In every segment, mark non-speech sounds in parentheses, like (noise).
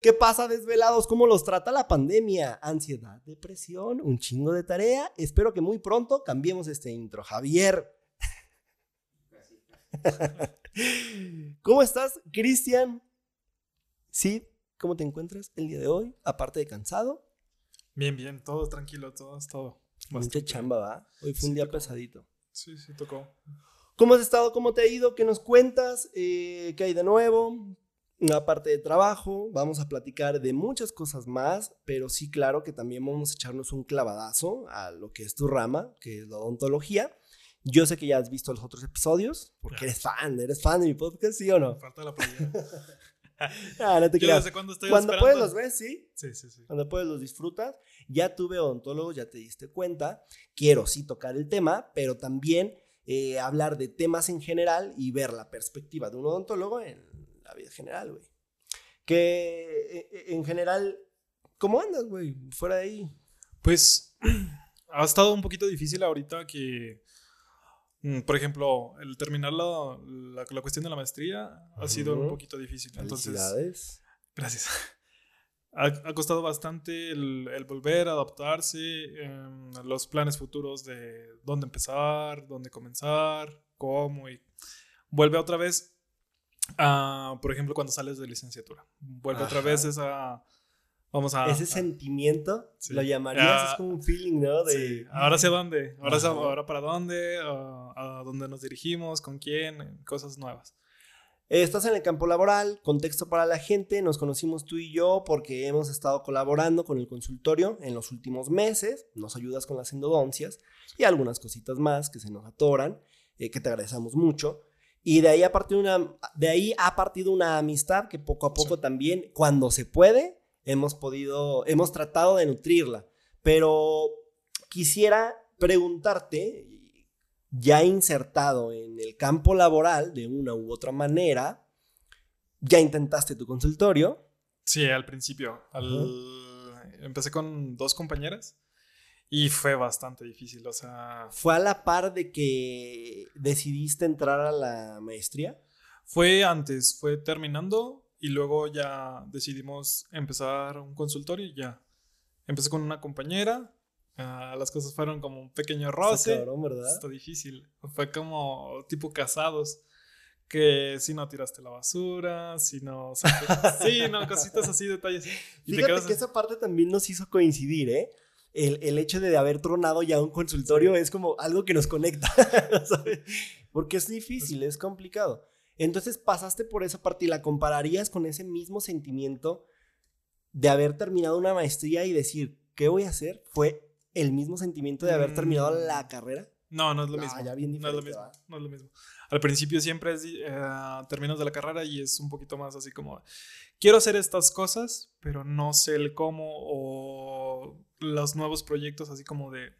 ¿Qué pasa, desvelados? ¿Cómo los trata la pandemia? Ansiedad, depresión, un chingo de tarea. Espero que muy pronto cambiemos este intro. Javier. (laughs) ¿Cómo estás, Cristian? Sí, ¿cómo te encuentras el día de hoy? Aparte de cansado. Bien, bien, todo tranquilo, todo, todo. Mucha chamba, ¿va? Hoy fue un día pesadito. Sí, sí, tocó. ¿Cómo has estado? ¿Cómo te ha ido? ¿Qué nos cuentas? Eh, ¿Qué hay de nuevo? Una parte de trabajo, vamos a platicar de muchas cosas más, pero sí, claro que también vamos a echarnos un clavadazo a lo que es tu rama, que es la odontología. Yo sé que ya has visto los otros episodios, porque eres fan, eres fan de mi podcast, ¿sí o no? Falta la playa. (laughs) ah, no te Yo desde cuando estoy Cuando esperando- puedes los ves, ¿sí? Sí, sí, sí. Cuando puedes los disfrutas. Ya tuve odontólogos, ya te diste cuenta. Quiero sí tocar el tema, pero también eh, hablar de temas en general y ver la perspectiva de un odontólogo en la vida general, güey. Que eh, en general, ¿cómo andas, güey? Fuera de ahí. Pues (clears throat) ha estado un poquito difícil ahorita que, mm, por ejemplo, el terminar la, la, la cuestión de la maestría ha sido un poquito difícil. Entonces, gracias. (laughs) Ha, ha costado bastante el, el volver a adaptarse, em, los planes futuros de dónde empezar, dónde comenzar, cómo y vuelve otra vez a, por ejemplo, cuando sales de licenciatura. Vuelve otra Ajá. vez esa, vamos a... Ese a- sentimiento, sí. lo llamarías, Ah, es como un feeling, ¿no? De, Sí, ahora hacia dónde, ahora, hacia- ahora para dónde, a, a dónde nos dirigimos, con quién, cosas nuevas. Eh, Estás en el campo laboral, contexto para la gente, nos conocimos tú y yo porque hemos estado colaborando con el consultorio en los últimos meses, nos ayudas con las endodoncias y algunas cositas más que se nos atoran, eh, que te agradecemos mucho. Y de ahí, ha partido una, de ahí ha partido una amistad que poco a poco Sí. también, cuando se puede, hemos podido, hemos tratado de nutrirla. Pero quisiera preguntarte, ya insertado en el campo laboral de una u otra manera, ya intentaste tu consultorio. Sí, al principio. al- Empecé con dos compañeras y fue bastante difícil. O sea, ¿Fue a la par de que decidiste entrar a la maestría? fue antes, fue terminando y luego ya decidimos empezar un consultorio y ya. Empecé con una compañera, ah, las cosas fueron como un pequeño Está roce. cabrón, ¿verdad? Está difícil. Fue como tipo casados. Que si no tiraste la basura, si no. sí, no, cositas así, detalles. Y te Fíjate quedas que esa parte también nos hizo coincidir, ¿eh? El, el hecho de haber tronado ya un consultorio es como algo que nos conecta, (laughs) ¿sabes? Porque es difícil, es complicado. Entonces pasaste por esa parte y la compararías con ese mismo sentimiento de haber terminado una maestría y decir, ¿qué voy a hacer? ¿Fue el mismo sentimiento de haber terminado Mm. la carrera? No, no es lo Ah, mismo. ya bien no es lo mismo. ¿va? No es lo mismo. Al principio siempre es, eh, terminas de la carrera y es un poquito más así como, quiero hacer estas cosas, pero no sé el cómo o los nuevos proyectos así como de,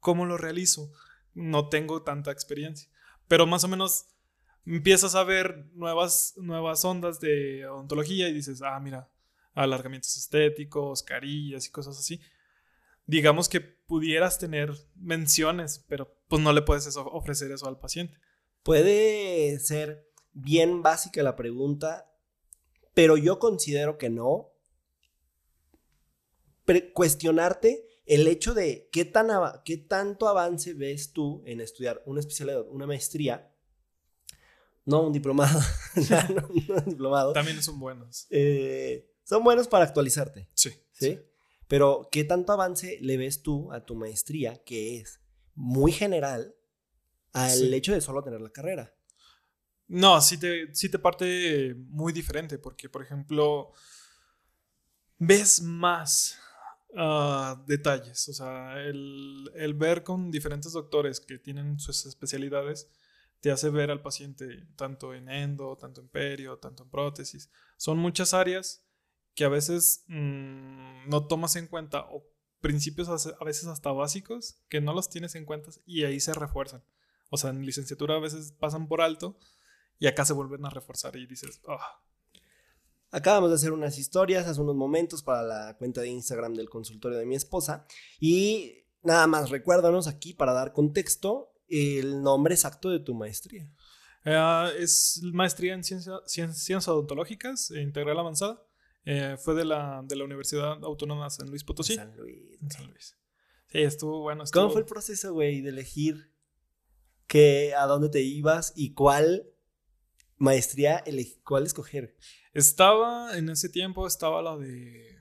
¿cómo lo realizo? No tengo tanta experiencia. Pero más o menos empiezas a ver nuevas, nuevas ondas de odontología y dices, ah, mira, alargamientos estéticos, carillas y cosas así. Digamos que pudieras tener menciones, pero pues no le puedes ofrecer eso al paciente. Puede ser bien básica la pregunta, pero yo considero que no. Pre- cuestionarte el hecho de qué, tan qué tanto avance ves tú en estudiar una especialidad, una maestría, no un diplomado, (laughs) (laughs) no, no un diplomado, También son buenos. eh, son buenos para actualizarte, Sí. ¿sí? Pero qué tanto avance le ves tú a tu maestría, que es muy general, al Sí. hecho de solo tener la carrera. No, sí te, sí te parte muy diferente, porque, por ejemplo, ves más ah, detalles. O sea, el, el ver con diferentes doctores que tienen sus especialidades te hace ver al paciente tanto en endo, tanto en perio, tanto en prótesis. Son muchas áreas que a veces mm, no tomas en cuenta o principios a veces hasta básicos que no los tienes en cuenta y ahí se refuerzan. O sea, en licenciatura a veces pasan por alto y acá se vuelven a reforzar y dices, ah, Acabamos de hacer unas historias hace unos momentos para la cuenta de Instagram del consultorio de mi esposa. Y nada más, recuérdanos aquí para dar contexto el nombre exacto de tu maestría. Eh, es maestría en ciencia- cien- ciencias odontológicas e integral avanzada. Eh, fue de la, de la Universidad Autónoma de San Luis Potosí. San Luis. En San Luis. Sí, estuvo bueno. ¿Cómo fue el proceso, güey, de elegir qué, a dónde te ibas y cuál maestría, cuál escoger? Estaba, en ese tiempo, estaba la de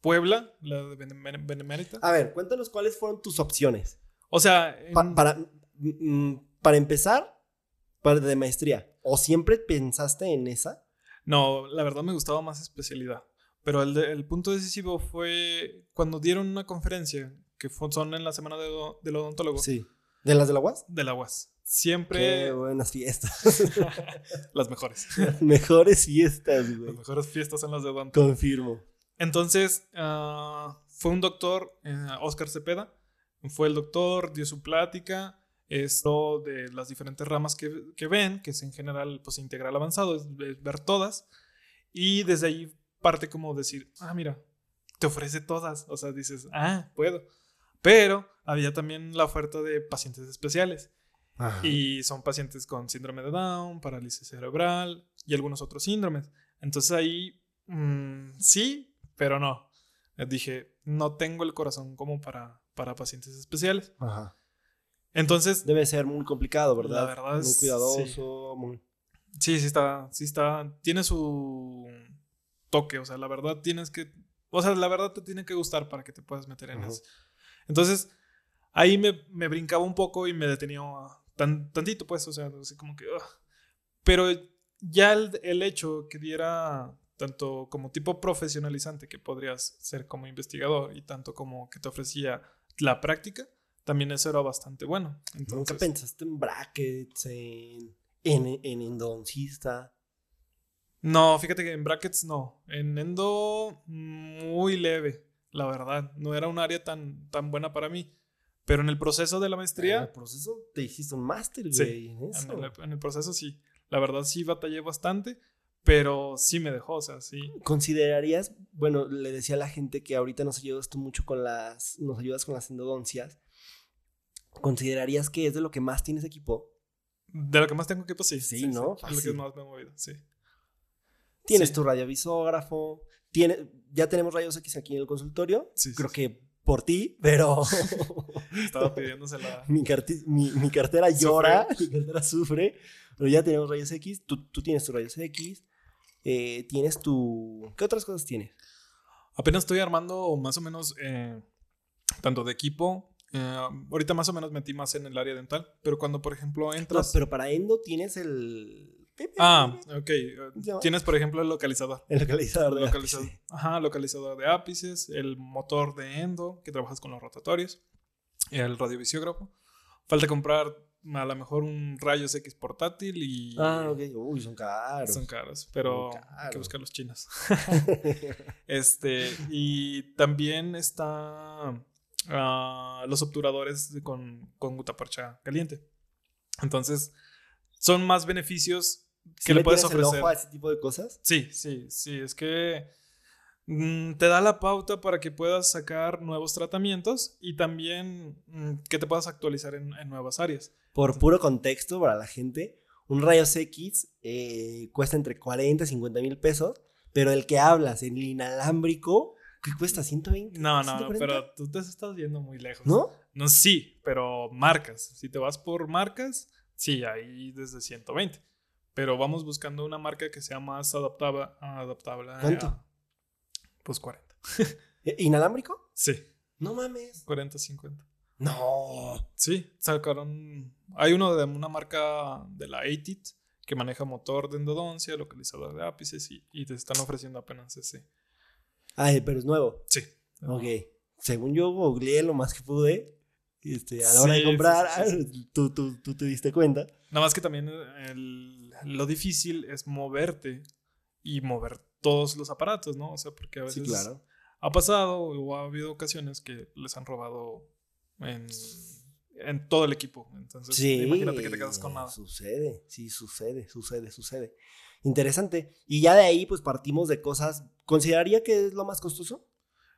Puebla, la de Bene- Bene- Benemérita. A ver, cuéntanos cuáles fueron tus opciones. O sea, en- Pa- para, mm, para empezar, para de maestría. ¿O siempre pensaste en esa? no, la verdad me gustaba más especialidad. Pero el, de- el punto decisivo fue cuando dieron una conferencia, que fue- son en la semana de del odontólogo, Sí. ¿De las de la UAS? de la UAS. Qué Siempre buenas fiestas. (laughs) las mejores. Las mejores fiestas, güey. Las mejores fiestas son las de odontólogo. Confirmo. Entonces, ah, fue un doctor, eh, Oscar Cepeda, fue el doctor, dio su plática, esto de las diferentes ramas que, que ven, que es en general pues integral avanzado, es, es ver todas, y desde ahí parte como decir, ah, mira, te ofrece todas, o sea, dices, ah, puedo, pero había también la oferta de pacientes especiales, Ajá. y son pacientes con síndrome de Down, parálisis cerebral y algunos otros síndromes. Entonces ahí mm, sí, pero no. Eh, Dije, no tengo el corazón como para, para pacientes especiales. Ajá. Entonces, Debe ser muy complicado, ¿verdad? La verdad Muy es- cuidadoso, muy... sí, sí está, sí está, tiene su toque, o sea, la verdad tienes que, o sea, la verdad te tiene que gustar para que te puedas meter en Ujú. eso. Entonces, ahí me, me brincaba un poco y me detenía tan, tantito, pues, o sea, así como que... ugh. Pero ya el, el hecho que diera tanto como tipo profesionalizante que podrías ser como investigador y tanto como que te ofrecía la práctica, también eso era bastante bueno. ¿Nunca Entonces, pensaste en brackets, en, en, en endodoncista? no, fíjate que en brackets no. En endo, muy leve, la verdad. No era un área tan, tan buena para mí. Pero en el proceso de la En el maestría, proceso te hiciste un máster, Sí, güey, en eso. en el, en el proceso sí. La verdad sí batallé bastante, pero sí me dejó, o sea, sí. ¿Considerarías, bueno, le decía a la gente que ahorita nos ayudas tú mucho con las, nos ayudas con las endodoncias, ¿considerarías que es de lo que más tienes equipo? De lo que más tengo que pues sí. Sí, ¿no? Es lo que más me he movido, sí. Tienes Sí. tu radiovisógrafo, tiene, ya tenemos rayos X aquí en el consultorio, Sí, sí, creo sí. que por ti, pero (laughs) Estaba pidiéndosela. (laughs) mi, carti- mi, mi cartera Sufre. llora, (laughs) mi cartera sufre, pero ya tenemos rayos X, tú, tú tienes tus rayos X, eh, tienes tu... ¿Qué otras cosas tienes? Apenas estoy armando más o menos eh, tanto de equipo. eh, ahorita más o menos metí más en el área dental, pero cuando por ejemplo No, entras... pero para endo tienes el... Ah, ok. Tienes por ejemplo el localizador. El localizador de Localizador. ápice. Ajá, localizador de ápices, el motor de endo, que trabajas con los rotatorios, el radiovisiógrafo. Falta comprar a lo mejor un rayos X portátil y Ah, ok. Uy, son caros. son caros, pero hay que buscar los chinos. (laughs) este, y también está ah, los obturadores con, con gutaparcha caliente. Entonces, son más beneficios ¿Sí le puedes tienes el ofrecer. ojo a ese tipo de cosas? Sí, sí, sí, es que mm, te da la pauta para que puedas sacar nuevos tratamientos y también mm, que te puedas actualizar en, en nuevas áreas. Por puro contexto para la gente, un rayos X eh, cuesta entre 40 y 50 mil pesos, pero el que hablas, el inalámbrico, ¿qué cuesta? ¿120? No, no, 140? pero tú te estás yendo muy lejos. ¿No? No, sí, pero marcas. Si te vas por marcas, sí, ahí desde 120. Pero vamos buscando una marca que sea más adaptable. adaptable a- ¿Cuánto? pues 40. ¿Eh, ¿Inalámbrico? Sí, No mames. 40, 50. No. Sí, sacaron. Hay uno de una marca de la ATIT que maneja motor de endodoncia, localizador de ápices y, y te están ofreciendo apenas ese. Ay, pero es nuevo. Sí. Ok. Según yo googleé lo más que pude, este, a la hora Sí, de comprar, sí, sí, (laughs) Tú, tú, tú te diste cuenta. Nada más que también el- lo difícil es moverte y mover todos los aparatos, ¿no? O sea, porque a Sí, veces claro. ha pasado o ha habido ocasiones que les han robado en, en todo el equipo. Entonces, Sí, imagínate que te quedas con nada. Sucede, sí, sucede, sucede, sucede. Interesante. Y ya de ahí, pues partimos de cosas. ¿Consideraría que es lo más costoso?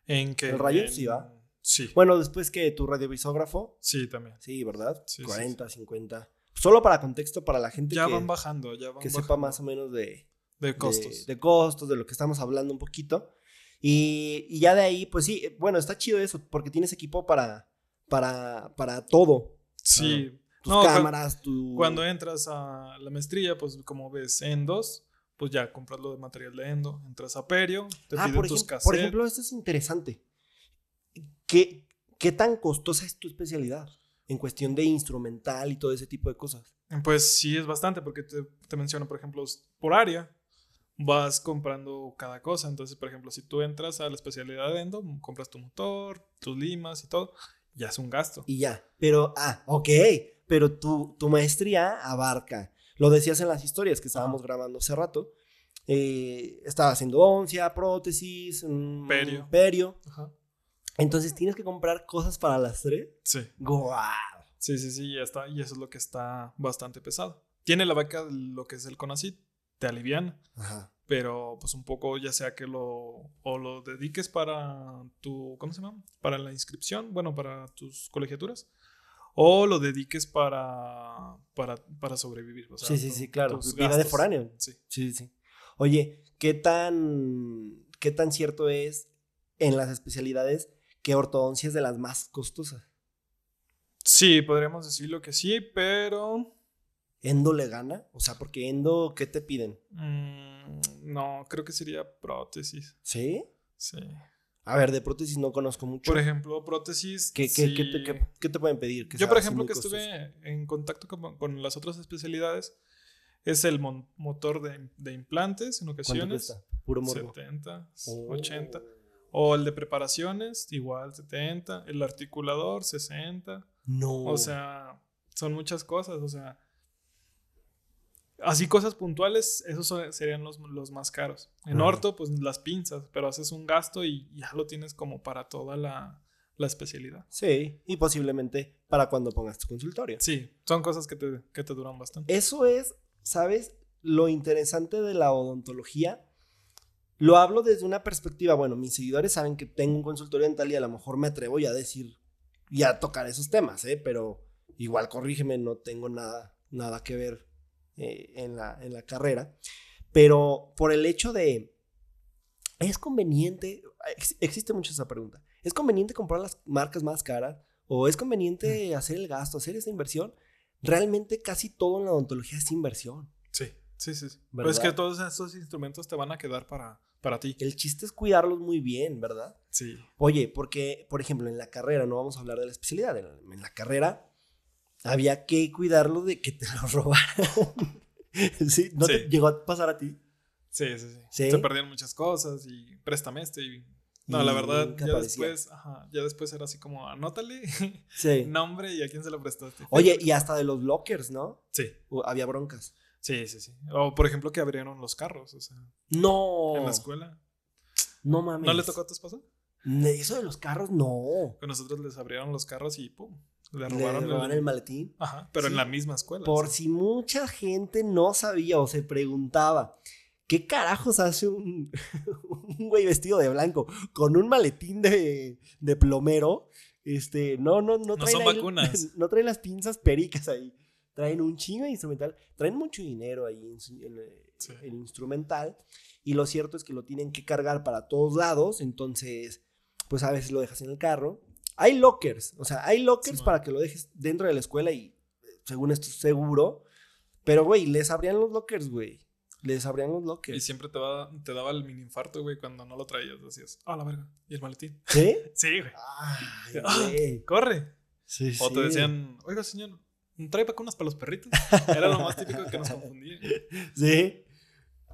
En que. ¿El rayo? en- Sí, va. Sí, Bueno, después que tu radiovisógrafo, sí, también. sí, ¿verdad? Sí, sí, 40, 50. Solo para contexto, para la gente Ya que, van bajando, ya van que bajando. sepa más o menos de. De costos. De, costos, de lo que estamos hablando un poquito. Y, y, ya de ahí, pues sí, bueno, está chido eso, porque tienes equipo para, para, para todo. Sí. tus cámaras, tu... Cuando entras a la maestría, pues como ves Endos, pues ya compras lo de material de Endo, entras a Perio, te ah, piden tus cassettes. Por ejemplo, esto es interesante. ¿Qué, ¿Qué tan costosa es tu especialidad en cuestión de instrumental y todo ese tipo de cosas? Pues sí, es bastante, porque te, te menciono, por ejemplo, por área, vas comprando cada cosa. Entonces, por ejemplo, si tú entras a la especialidad de endo, compras tu motor, tus limas y todo, ya es un gasto. Y ya. Pero, ah, ok. Pero tu, tu maestría abarca. Lo decías en las historias que estábamos grabando hace rato. Eh, estaba haciendo oncia, prótesis, mm, Perio. perio. Ajá. Entonces tienes que comprar cosas para las tres. Sí. ¡Guau! Sí, sí, sí, ya está. Y eso es lo que está bastante pesado. Tiene la de lo que es el CONACYT, te aliviana. Ajá. Pero pues un poco ya sea que lo o lo dediques para tu, ¿cómo se llama? Para la inscripción, bueno, para tus colegiaturas. O lo dediques para, para, para sobrevivir. O sea, sí, sí, sí, claro. Vida de foráneo. Sí, sí, sí. Oye, ¿qué tan, ¿qué tan cierto es en las especialidades que ortodoncia es de las más costosas? Sí, podríamos decirlo que sí, pero ¿Endo le gana? O sea, porque Endo, ¿qué te piden? mm, no, creo que sería prótesis. ¿Sí? Sí. A ver, de prótesis no conozco mucho. Por ejemplo, prótesis. ¿Qué, qué- qué sí. te, qué- qué te pueden pedir? Yo, por ejemplo, que costoso? estuve en contacto con, con las otras especialidades, es el mon- motor de, de implantes en ¿Cuánto ocasiones. cuesta? Puro morbo. 70, Oh. 80. O el de preparaciones, igual 70. El articulador, 60. No. O sea, son muchas cosas. O sea, así cosas puntuales, esos son- serían los, los más caros. En orto, pues las pinzas, pero haces un gasto y ya lo tienes como para toda la, la especialidad. Sí, y posiblemente para cuando pongas tu consultorio. Sí, son cosas que te, que te duran bastante. Eso es, ¿sabes? Lo interesante de la odontología. Lo hablo desde una perspectiva, bueno, mis seguidores saben que tengo un consultorio dental y a lo mejor me atrevo ya a decir, ya a tocar esos temas, ¿eh? Pero igual corrígeme, no tengo nada, nada que ver eh, en, la, en la carrera. Pero por el hecho de, ¿es conveniente? Ex- existe mucho esa pregunta. ¿Es conveniente comprar las marcas más caras? ¿O es conveniente hacer el gasto, hacer esa inversión? Realmente casi todo en la odontología es inversión. Sí, sí, sí. sí. ¿Verdad? Pues que todos estos instrumentos te van a quedar para, para ti. El chiste es cuidarlos muy bien, ¿verdad? Sí. Oye, porque, por ejemplo, en la carrera, no vamos a hablar de la especialidad, en la, en la carrera había que cuidarlo de que te lo (laughs) robaran. ¿Sí? ¿No te llegó a pasar a ti? Sí, sí, sí, ¿Sí? Se perdían muchas cosas y préstame este y... No, Y la verdad, ya aparecía. después, ajá, ya después era así como, anótale (laughs) nombre y a quién se lo prestaste. Oye, y hasta de los lockers, ¿no? Sí, había broncas. Sí, sí, sí. O por ejemplo que abrieron los carros, o sea, No. en la escuela. No mames. ¿No le tocó a tu esposa? Eso de los carros, no. Que nosotros les abrieron los carros y pum, le Le robaron, el... el maletín. Ajá, pero Sí. en la misma escuela. Por si mucha gente no sabía o se preguntaba, ¿qué carajos hace un, (laughs) un güey vestido de blanco con un maletín de, de plomero? Este, no, no, no No traen son ahí- vacunas. (laughs) No traen las pinzas pericas ahí. Traen un chingo de instrumental. Traen mucho dinero ahí en, en, eh, Sí. el instrumental. Y lo cierto es que lo tienen que cargar para todos lados. Entonces, pues a veces lo dejas en el carro. Hay lockers. O sea, hay lockers Sí, para que lo dejes dentro de la escuela y eh, según esto es seguro. Pero, güey, les abrían los lockers, güey. Les abrían los Y lockers. siempre te, va- te daba el mini infarto, güey, cuando no lo traías. Decías, ah, la verga. ¿Y el maletín? ¿Sí? (laughs) Sí, güey. Ay, (laughs) Ah, güey. Corre. Sí, O te decían, oiga, señor, ¿trae vacunas para los perritos? Era lo más típico que nos confundía. (laughs) Sí.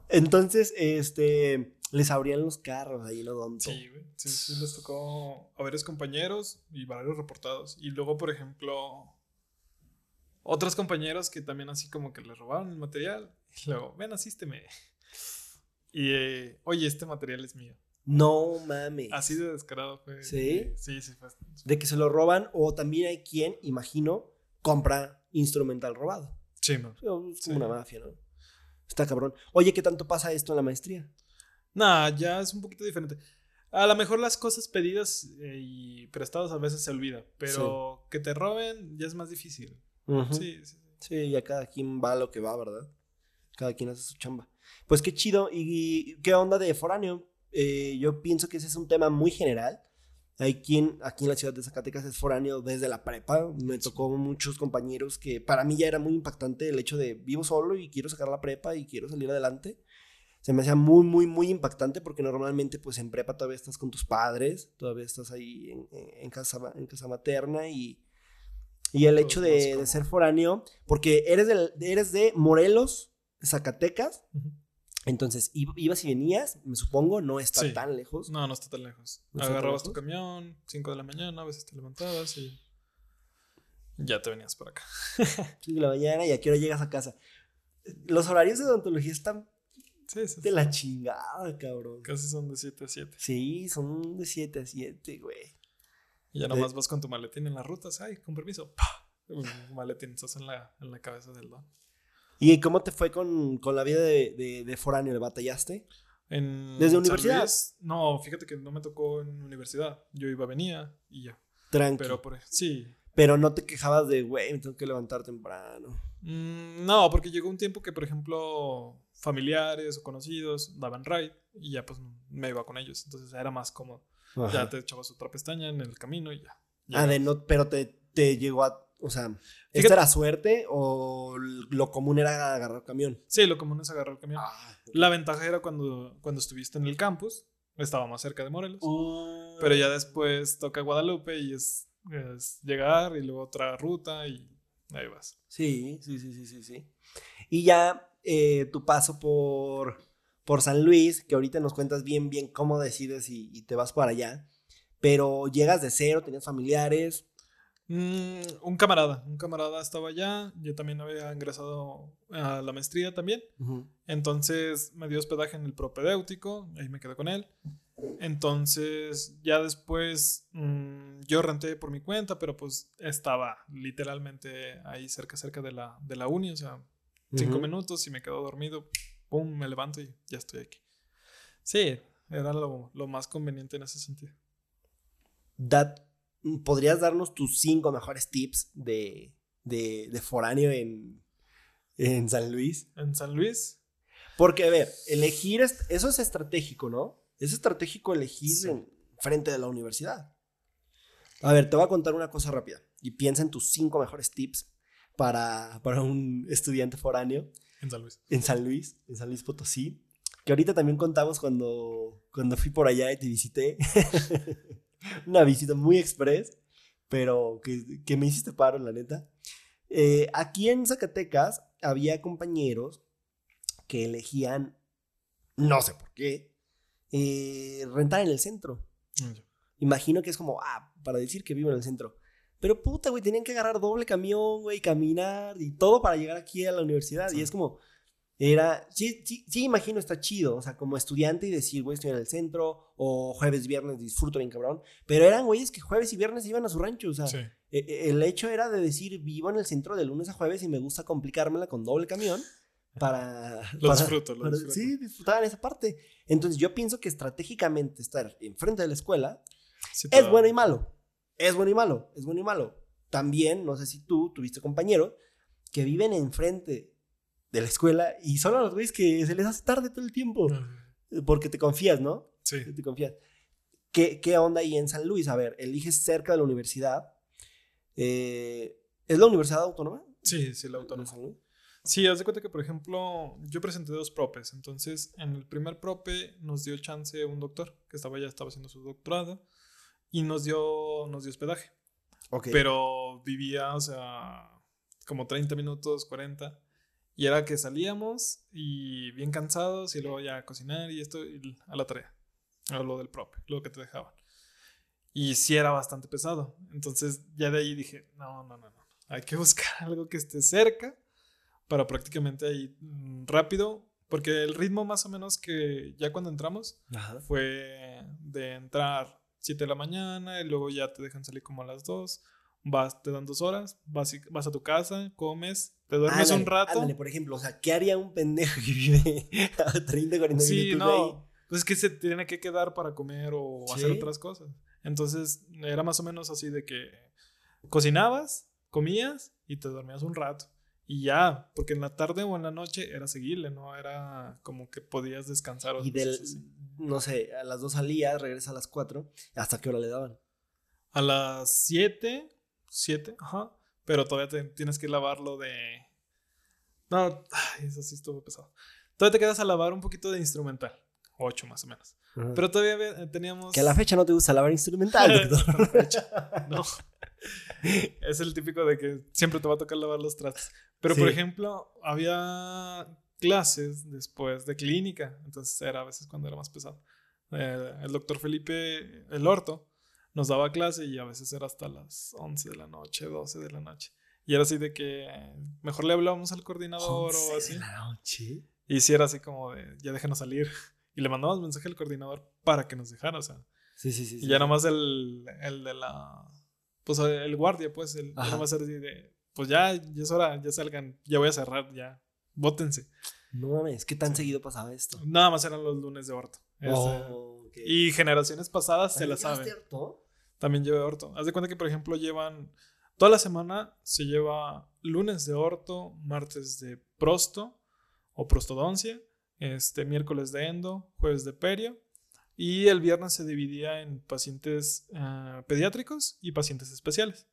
Entonces, este, les abrían los carros ahí en Odonto. Sí, güey. Sí, sí, les tocó a varios compañeros y varios reportados. Y luego, por ejemplo, otros compañeros que también así como que les robaron el material. Y luego, ven, asísteme. Y, eh, oye, este material es mío. No mames. Así de descarado fue. ¿Sí? Sí, sí, fue. De que se lo roban, o también hay quien, imagino, compra instrumental robado. Sí, man. Es como Sí. una mafia, ¿no? Está cabrón. Oye, ¿qué tanto pasa esto en la maestría? Nah, ya es un poquito diferente. A lo mejor las cosas pedidas eh, y prestadas a veces se olvida, pero que te roben ya es más difícil. Sí, sí, sí. Ya cada quien va lo que va, ¿verdad? Cada quien hace su chamba. Pues qué chido. ¿Y qué onda de foráneo? Eh, yo pienso que ese es un tema muy general. Hay quien aquí en la ciudad de Zacatecas es foráneo desde la prepa. Me tocó muchos compañeros que para mí ya era muy impactante el hecho de vivo solo y quiero sacar la prepa y quiero salir adelante. Se me hacía muy, muy, muy impactante porque normalmente pues en prepa todavía estás con tus padres, todavía estás ahí en, en casa, en casa materna y, y el hecho de, de, ser foráneo, porque eres, del, eres de Morelos, Zacatecas. Entonces, ibas y venías, me supongo, no está tan lejos. No, no está tan lejos. Agarrabas tu camión, 5 de la mañana, a veces te levantabas y ya te venías por acá. (laughs) 5 de la mañana y a qué hora llegas a casa. Los horarios de odontología están de la chingada, cabrón. Casi son de 7 a 7. Sí, son de 7 a 7, güey. Y ya nomás vas con tu maletín en las rutas, ay, con permiso. (laughs) Un maletín, estás en la, en la cabeza del don. ¿Y cómo te fue con, con la vida de, de, de foráneo? ¿Le batallaste? En ¿Desde universidad? no, fíjate que no me tocó en universidad. Yo iba, venía y ya. Tranquilo. Pero por, sí. Pero no te quejabas de, güey, me tengo que levantar temprano. Mm, no, porque llegó un tiempo que, por ejemplo, familiares o conocidos daban ride y ya pues me iba con ellos. Entonces era más cómodo. Ya te echabas otra pestaña en el camino y ya. ah, de no, pero te, te llegó a o sea, ¿esta era suerte o lo común era agarrar camión? Sí, lo común es agarrar camión. Ah, la ventaja era cuando, cuando estuviste en el campus, estaba más cerca de Morelos. Oh. Pero ya después toca Guadalupe y es, llegar y luego otra ruta y ahí vas. Sí, sí, sí, sí, sí. sí. Y ya eh, tu paso por, por San Luis, que ahorita nos cuentas bien, bien cómo decides y, y te vas para allá. Pero llegas de cero, tenías familiares. Mm, un camarada, un camarada estaba allá, yo también había ingresado a la maestría también, entonces me dio hospedaje en el propedéutico, ahí me quedé con él, entonces ya después mm, yo renté por mi cuenta, pero pues estaba literalmente ahí cerca, cerca de la, de la uni, o sea, cinco minutos y me quedo dormido, pum, me levanto y ya estoy aquí. Sí, era lo, lo más conveniente en ese sentido. That ¿podrías darnos tus cinco mejores tips de, de, foráneo en, en San Luis? En San Luis. Porque, a ver, elegir, eso es estratégico, ¿no? Es estratégico elegir en frente de la universidad. A ver, te voy a contar una cosa rápida y piensa en tus cinco mejores tips para, para un estudiante foráneo. En San Luis. En San Luis, en San Luis Potosí. Que ahorita también contamos cuando, cuando fui por allá y te visité. (laughs) (laughs) una visita muy express, pero que, que me hiciste paro, la neta. Eh, aquí en Zacatecas había compañeros que elegían, no sé por qué, eh, rentar en el centro. Mm, Imagino que es como, ah, para decir que vivo en el centro. Pero puta, güey, tenían que agarrar doble camión, güey, caminar y todo para llegar aquí a la universidad. Y es como, era, sí, sí, sí, imagino, está chido, o sea, como estudiante y decir, güey, estoy en el centro, o jueves, viernes disfruto bien cabrón, pero eran güeyes que jueves y viernes iban a su rancho, o sea, e, e, el hecho era de decir, vivo en el centro de lunes a jueves y me gusta complicármela con doble camión para... (laughs) lo disfruto, lo disfruto. Sí, disfrutar esa parte. Entonces yo pienso que estratégicamente estar enfrente de la escuela es bueno y malo, es bueno y malo, es bueno y malo. También, no sé si tú tuviste compañeros que viven enfrente de la escuela y son los güeyes que se les hace tarde todo el tiempo. Porque te confías, ¿no? Sí. Te confías. ¿Qué, ¿Qué, onda ahí en San Luis? A ver, eliges cerca de la universidad. Eh, ¿Es la Universidad Autónoma? Sí, sí, la Autónoma. Sí, haz de cuenta que, por ejemplo, yo presenté dos propes. Entonces, en el primer prope nos dio chance un doctor que estaba ya estaba haciendo su doctorado y nos dio, nos dio hospedaje. Okay. Pero vivía, o sea, como 30 minutos, 40 y era que salíamos y bien cansados y luego ya a cocinar y esto a la tarea. A lo del propio, lo que te dejaban. Y sí era bastante pesado. Entonces ya de ahí dije, no, no, no, no. Hay que (laughs) buscar algo que esté cerca para prácticamente ahí mm, rápido. Porque el ritmo más o menos que ya cuando entramos fue de entrar 7 de la mañana y luego ya te dejan salir como a las 2 vas, te dan dos horas, vas, vas a tu casa, comes, te duermes un rato. Ándale, por ejemplo, o sea, ¿qué haría un pendejo que vive a 30, 40 sí, no, Pues es que se tiene que quedar para comer o hacer otras cosas. Entonces, era más o menos así de que cocinabas, comías y te dormías un rato. Y ya, porque en la tarde o en la noche era seguirle, ¿no? Era como que podías descansar. y del, no sé, a las 2 salía, regresa a las 4. ¿Hasta qué hora le daban? A las 7, 7, ajá. Pero todavía te, tienes que lavarlo de... No, eso sí estuvo pesado. Todavía te quedas a lavar un poquito de instrumental. 8 más o menos. Pero todavía teníamos... Que a la fecha no te gusta lavar instrumental, (laughs) doctor. (laughs) no. es el típico de que siempre te va a tocar lavar los trastes. Pero, por ejemplo, había clases después de clínica. Entonces era a veces cuando era más pesado. Eh, el doctor Felipe, el orto, nos daba clase y a veces era hasta las 11 de la noche, 12 de la noche. Y era así de que mejor le hablábamos al coordinador o así. De la noche. Y si era así como de, ya déjenos salir. (laughs) Y le mandamos mensaje al coordinador para que nos dejara, o sea. Sí, sí, sí. Y ya nomás el, el de la. Pues el guardia, pues, el, nomás era así de, pues ya, ya es hora, ya salgan, ya voy a cerrar, ya. Bótense. No mames, ¿qué tan seguido pasaba esto? Nada más eran los lunes de orto. Oh, y generaciones pasadas se la saben. También llevé orto. Haz de cuenta que, por ejemplo, llevan. Toda la semana se lleva lunes de orto, martes de prosto o prostodoncia, este, miércoles de endo, jueves de perio. Y el viernes se dividía en pacientes eh, pediátricos y pacientes especiales.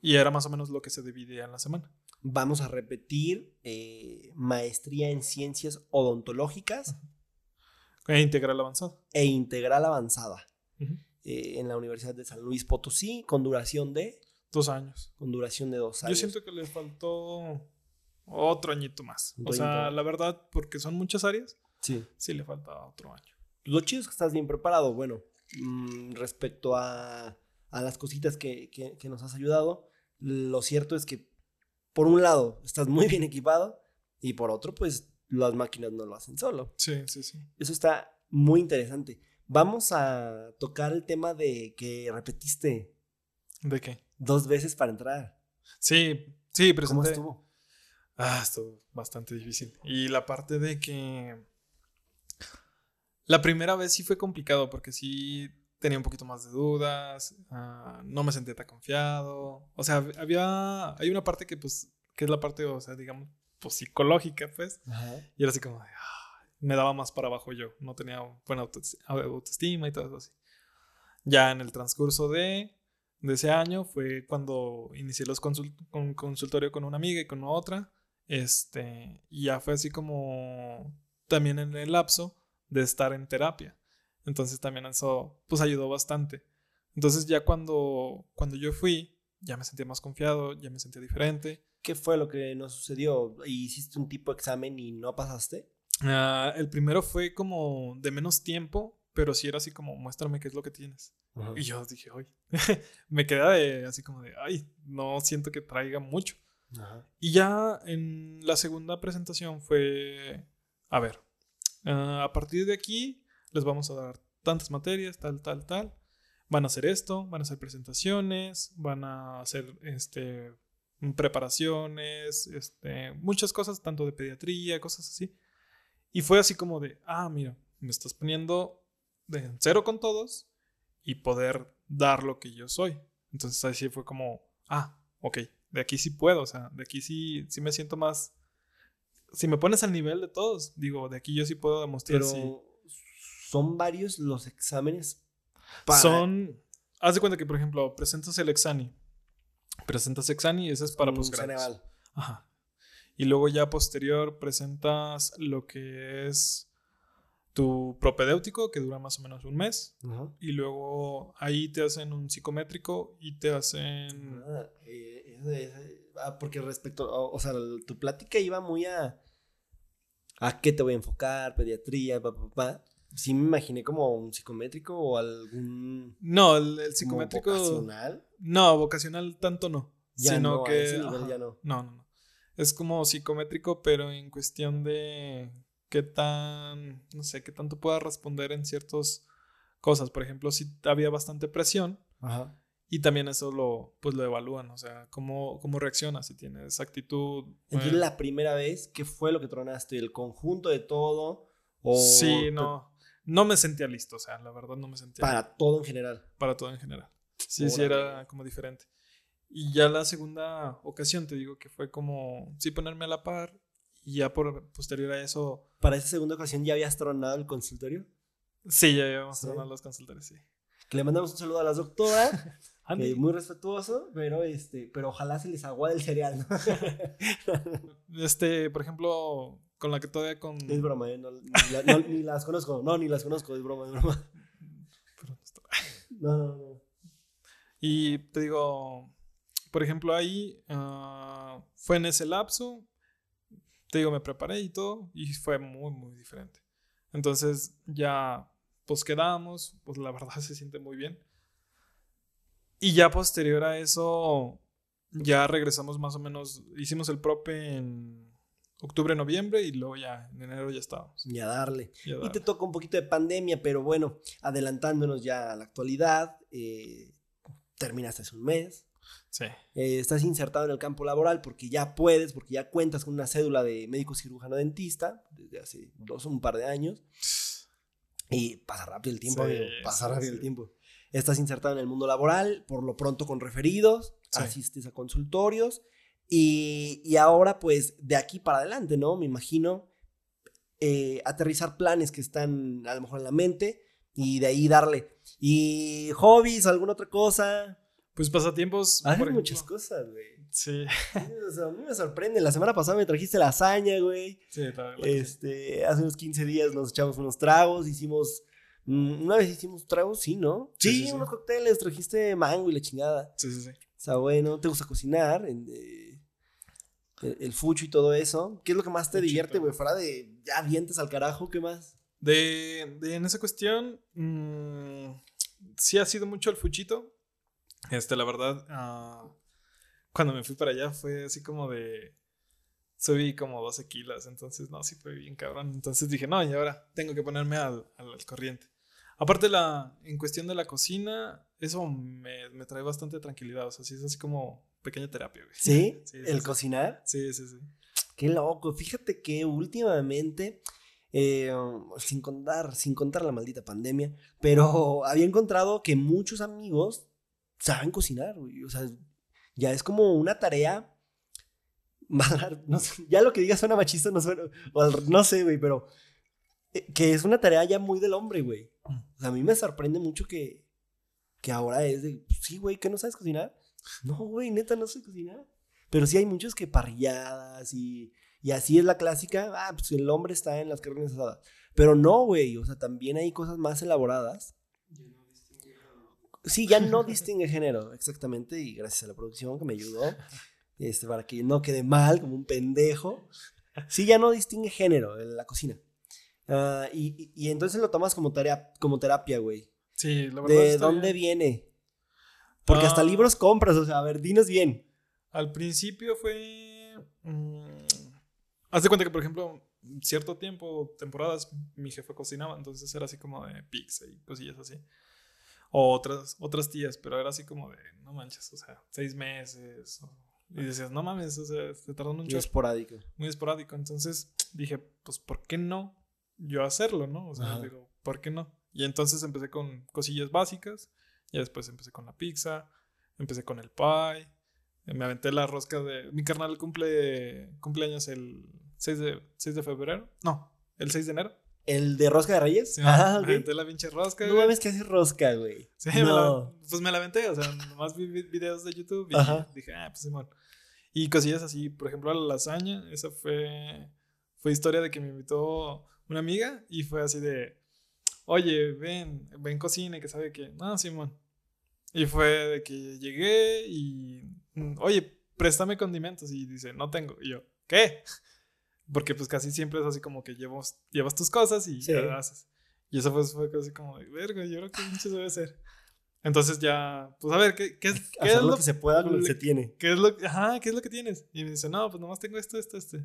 Y era más o menos lo que se dividía en la semana. Vamos a repetir eh, maestría en ciencias odontológicas. E integral avanzada. E integral avanzada. Eh, en la Universidad de San Luis Potosí, con duración de... Dos años. Con duración de dos años. Yo siento que le faltó otro añito más. o sea, la verdad, porque son muchas áreas. Sí. Sí le falta otro año. Lo chido es que estás bien preparado. Bueno, mm, respecto a, las cositas que, nos has ayudado, lo cierto es que, por un lado, estás muy bien equipado y por otro, pues las máquinas no lo hacen solo. Sí, sí, sí. Eso está muy interesante. Vamos a tocar el tema de que repetiste. ¿De qué? Dos veces para entrar. Sí, sí, pero ¿Cómo estuvo? Ah, estuvo bastante difícil. Y la parte de que... La primera vez sí fue complicado porque sí tenía un poquito más de dudas, ah, no me sentía tan confiado. O sea, había... Hay una parte que pues, que es la parte, o sea, digamos, pues psicológica, pues. Y era así como, ah, me daba más para abajo yo, no tenía buena autoestima y todo eso así. Ya en el transcurso de, de ese año fue cuando inicié los consult con consultorio con una amiga y con otra. Este, y ya fue así como también en el lapso de estar en terapia. Entonces también eso pues ayudó bastante. Entonces ya cuando, cuando yo fui, ya me sentía más confiado, ya me sentía diferente. ¿Qué fue lo que nos sucedió? ¿Hiciste un tipo de examen y no pasaste? Ah, el primero fue como de menos tiempo, pero sí era así como, muéstrame qué es lo que tienes. Y yo dije, ay, (laughs) me queda de, así como de, ay, no siento que traiga mucho. Y ya en la segunda presentación fue, a ver, ah, a partir de aquí les vamos a dar tantas materias, tal, tal, tal. Van a hacer esto, van a hacer presentaciones, van a hacer este, preparaciones, este, muchas cosas, tanto de pediatría, cosas así. Y fue así como de, ah, mira, me estás poniendo de cero con todos y poder dar lo que yo soy. Entonces así fue como, ah, ok, de aquí sí puedo, o sea, de aquí sí, sí me siento más... Si me pones al nivel de todos, digo, de aquí yo sí puedo demostrar. Pero son varios los exámenes. Son, haz de cuenta que, por ejemplo, presentas el Exani. Presentas Exani y ese es para posgrados. Ajá. Y luego ya posterior presentas lo que es tu propedéutico, que dura más o menos un mes. Y luego ahí te hacen un psicométrico y te hacen... Ah, ah, porque respecto, o, sea, tu plática iba muy a... ¿A qué te voy a enfocar? Pediatría, papá. Pa, Sí me imaginé como un psicométrico o algún... No, el, psicométrico... ¿Vocacional? No, vocacional tanto no. Ya sino no, que... ese nivel ya no. No, no, no. Es como psicométrico, pero en cuestión de qué tan, no sé, qué tanto pueda responder en ciertas cosas. Por ejemplo, si había bastante presión. Ajá. Y también eso lo, pues lo evalúan, o sea, cómo, cómo reacciona, si tienes actitud. Entonces, la primera vez, ¿qué fue lo que tronaste? ¿El conjunto de todo? O sí, no. No me sentía listo, o sea, la verdad no me sentía. Para todo en general. Para todo en general. Sí, sí, era como diferente. Y ya la segunda ocasión, te digo que fue como, sí, ponerme a la par. Y ya por posterior a eso. ¿Para esa segunda ocasión ya habías tronado el consultorio? Sí, ya habíamos tronado los consultorios, sí. Que le mandamos un saludo a las doctoras. (laughs) que muy respetuoso, pero este, pero ojalá se les aguade el cereal, (laughs) este, por ejemplo, con la que todavía con. Es broma, ¿eh? ni, las conozco. No, ni las conozco, es broma, es broma. (laughs) No, no, no. Y te digo, por ejemplo, ahí ah, fue en ese lapso. Te digo, me preparé y todo, y fue muy, muy diferente. Entonces, ya, pues quedamos, pues la (laughs) verdad se siente muy bien. Y ya posterior a eso, ya regresamos más o menos, hicimos el prope en octubre, noviembre y luego ya en enero ya estábamos. Y a darle. Y, te toca un poquito de pandemia, pero bueno, adelantándonos ya a la actualidad, eh, terminaste hace un mes. Sí. Eh, estás insertado en el campo laboral porque ya puedes, porque ya cuentas con una cédula de médico cirujano dentista desde hace dos, un par de años. Y pasa rápido el tiempo, pasa rápido el tiempo. Estás insertado en el mundo laboral, por lo pronto con referidos, asistes a consultorios y, ahora, pues, de aquí para adelante, ¿no? Me imagino eh, aterrizar planes que están a lo mejor en la mente y de ahí darle. ¿Y hobbies, alguna otra cosa? Pues pasatiempos. Hay muchas cosas, güey. Sí. O sea, a mí me sorprende. La semana pasada me trajiste lasaña, güey. Sí, Este, hace unos 15 días nos echamos unos tragos, hicimos. Mm, una vez hicimos tragos, sí, ¿no? Sí, unos cócteles, trajiste mango y la chingada. Sí, sí, sí. O sea, bueno, ¿te gusta cocinar? Eh, el, fucho y todo eso. ¿Qué es lo que más te divierte, güey? Fuera de ya vientes al carajo, ¿qué más? De, de en esa cuestión, mm, sí ha sido mucho el fuchito. Este, la verdad, ah, cuando me fui para allá fue así como de. Subí como 12 kilos, entonces no, sí fue bien cabrón. Entonces dije, no, y ahora tengo que ponerme al, al, corriente. Aparte, la, en cuestión de la cocina, eso me, me trae bastante tranquilidad. O sea, sí es así como pequeña terapia, güey. ¿Sí? (laughs) el cocinar? Sí, sí, sí. Qué loco. Fíjate que últimamente, eh, sin contar, sin contar la maldita pandemia, pero (laughs) había encontrado que muchos amigos saben cocinar, güey. O sea, ya es como una tarea. No ya lo que digas suena machista, no suena. No sé, güey, pero. Eh, que es una tarea ya muy del hombre, güey. O sea, a mí me sorprende mucho que. Que ahora es de. Sí, güey, ¿qué no sabes cocinar? No, güey, neta, no sé cocinar. Pero sí hay muchos que parrilladas y, y así es la clásica. Ah, pues el hombre está en las carnes asadas. Pero no, güey, o sea, también hay cosas más elaboradas. Sí, ya no (laughs) distingue género, exactamente, y gracias a la producción que me ayudó, este, para que no quede mal como un pendejo. Sí, ya no distingue género en la cocina. Ah, y, y, entonces lo tomas como, tarea, como terapia, güey. Sí, la verdad. ¿De dónde viene? Porque hasta ah. libros compras, o sea, a ver, dinos bien. Al principio fue. Mm, haz de cuenta que, por ejemplo, cierto tiempo, temporadas, mi jefe cocinaba, entonces era así como de pizza y cosillas así. O otras, otras tías, pero era así como de, no manches, o sea, seis meses. y decías, no mames, o sea, te tardó mucho. Muy esporádico. Muy esporádico. Entonces dije, pues, ¿por qué no yo hacerlo, no? O sea, digo, ¿por qué no? Y entonces empecé con cosillas básicas y después empecé con la pizza, empecé con el pie, me aventé la rosca de... Mi carnal cumple cumpleaños el 6 de, 6 de febrero. No, el 6 de enero. ¿El de rosca de reyes? Sí, ah, me aventé la pinche rosca, No mames que hace rosca, güey. Sí, no. pues me la aventé, o sea, nomás vi videos de YouTube y dije, ah, pues Simón. Y cosillas así, por ejemplo, la lasaña, esa fue, fue historia de que me invitó una amiga y fue así de, oye, ven, ven cocina y que sabe que, no, Simón. Y fue de que llegué y, oye, préstame condimentos. Y dice, no tengo. Y yo, ¿qué? Porque pues casi siempre es así como que llevas, llevas tus cosas y ya haces. Y eso pues fue casi como, verga, yo creo que mucho debe ser. Entonces ya, pues a ver, ¿qué, qué, es, qué es lo que se pueda con lo que se tiene? ¿Qué es lo, ajá, ¿qué es lo que tienes? Y me dice, no, pues nomás tengo esto, esto, esto.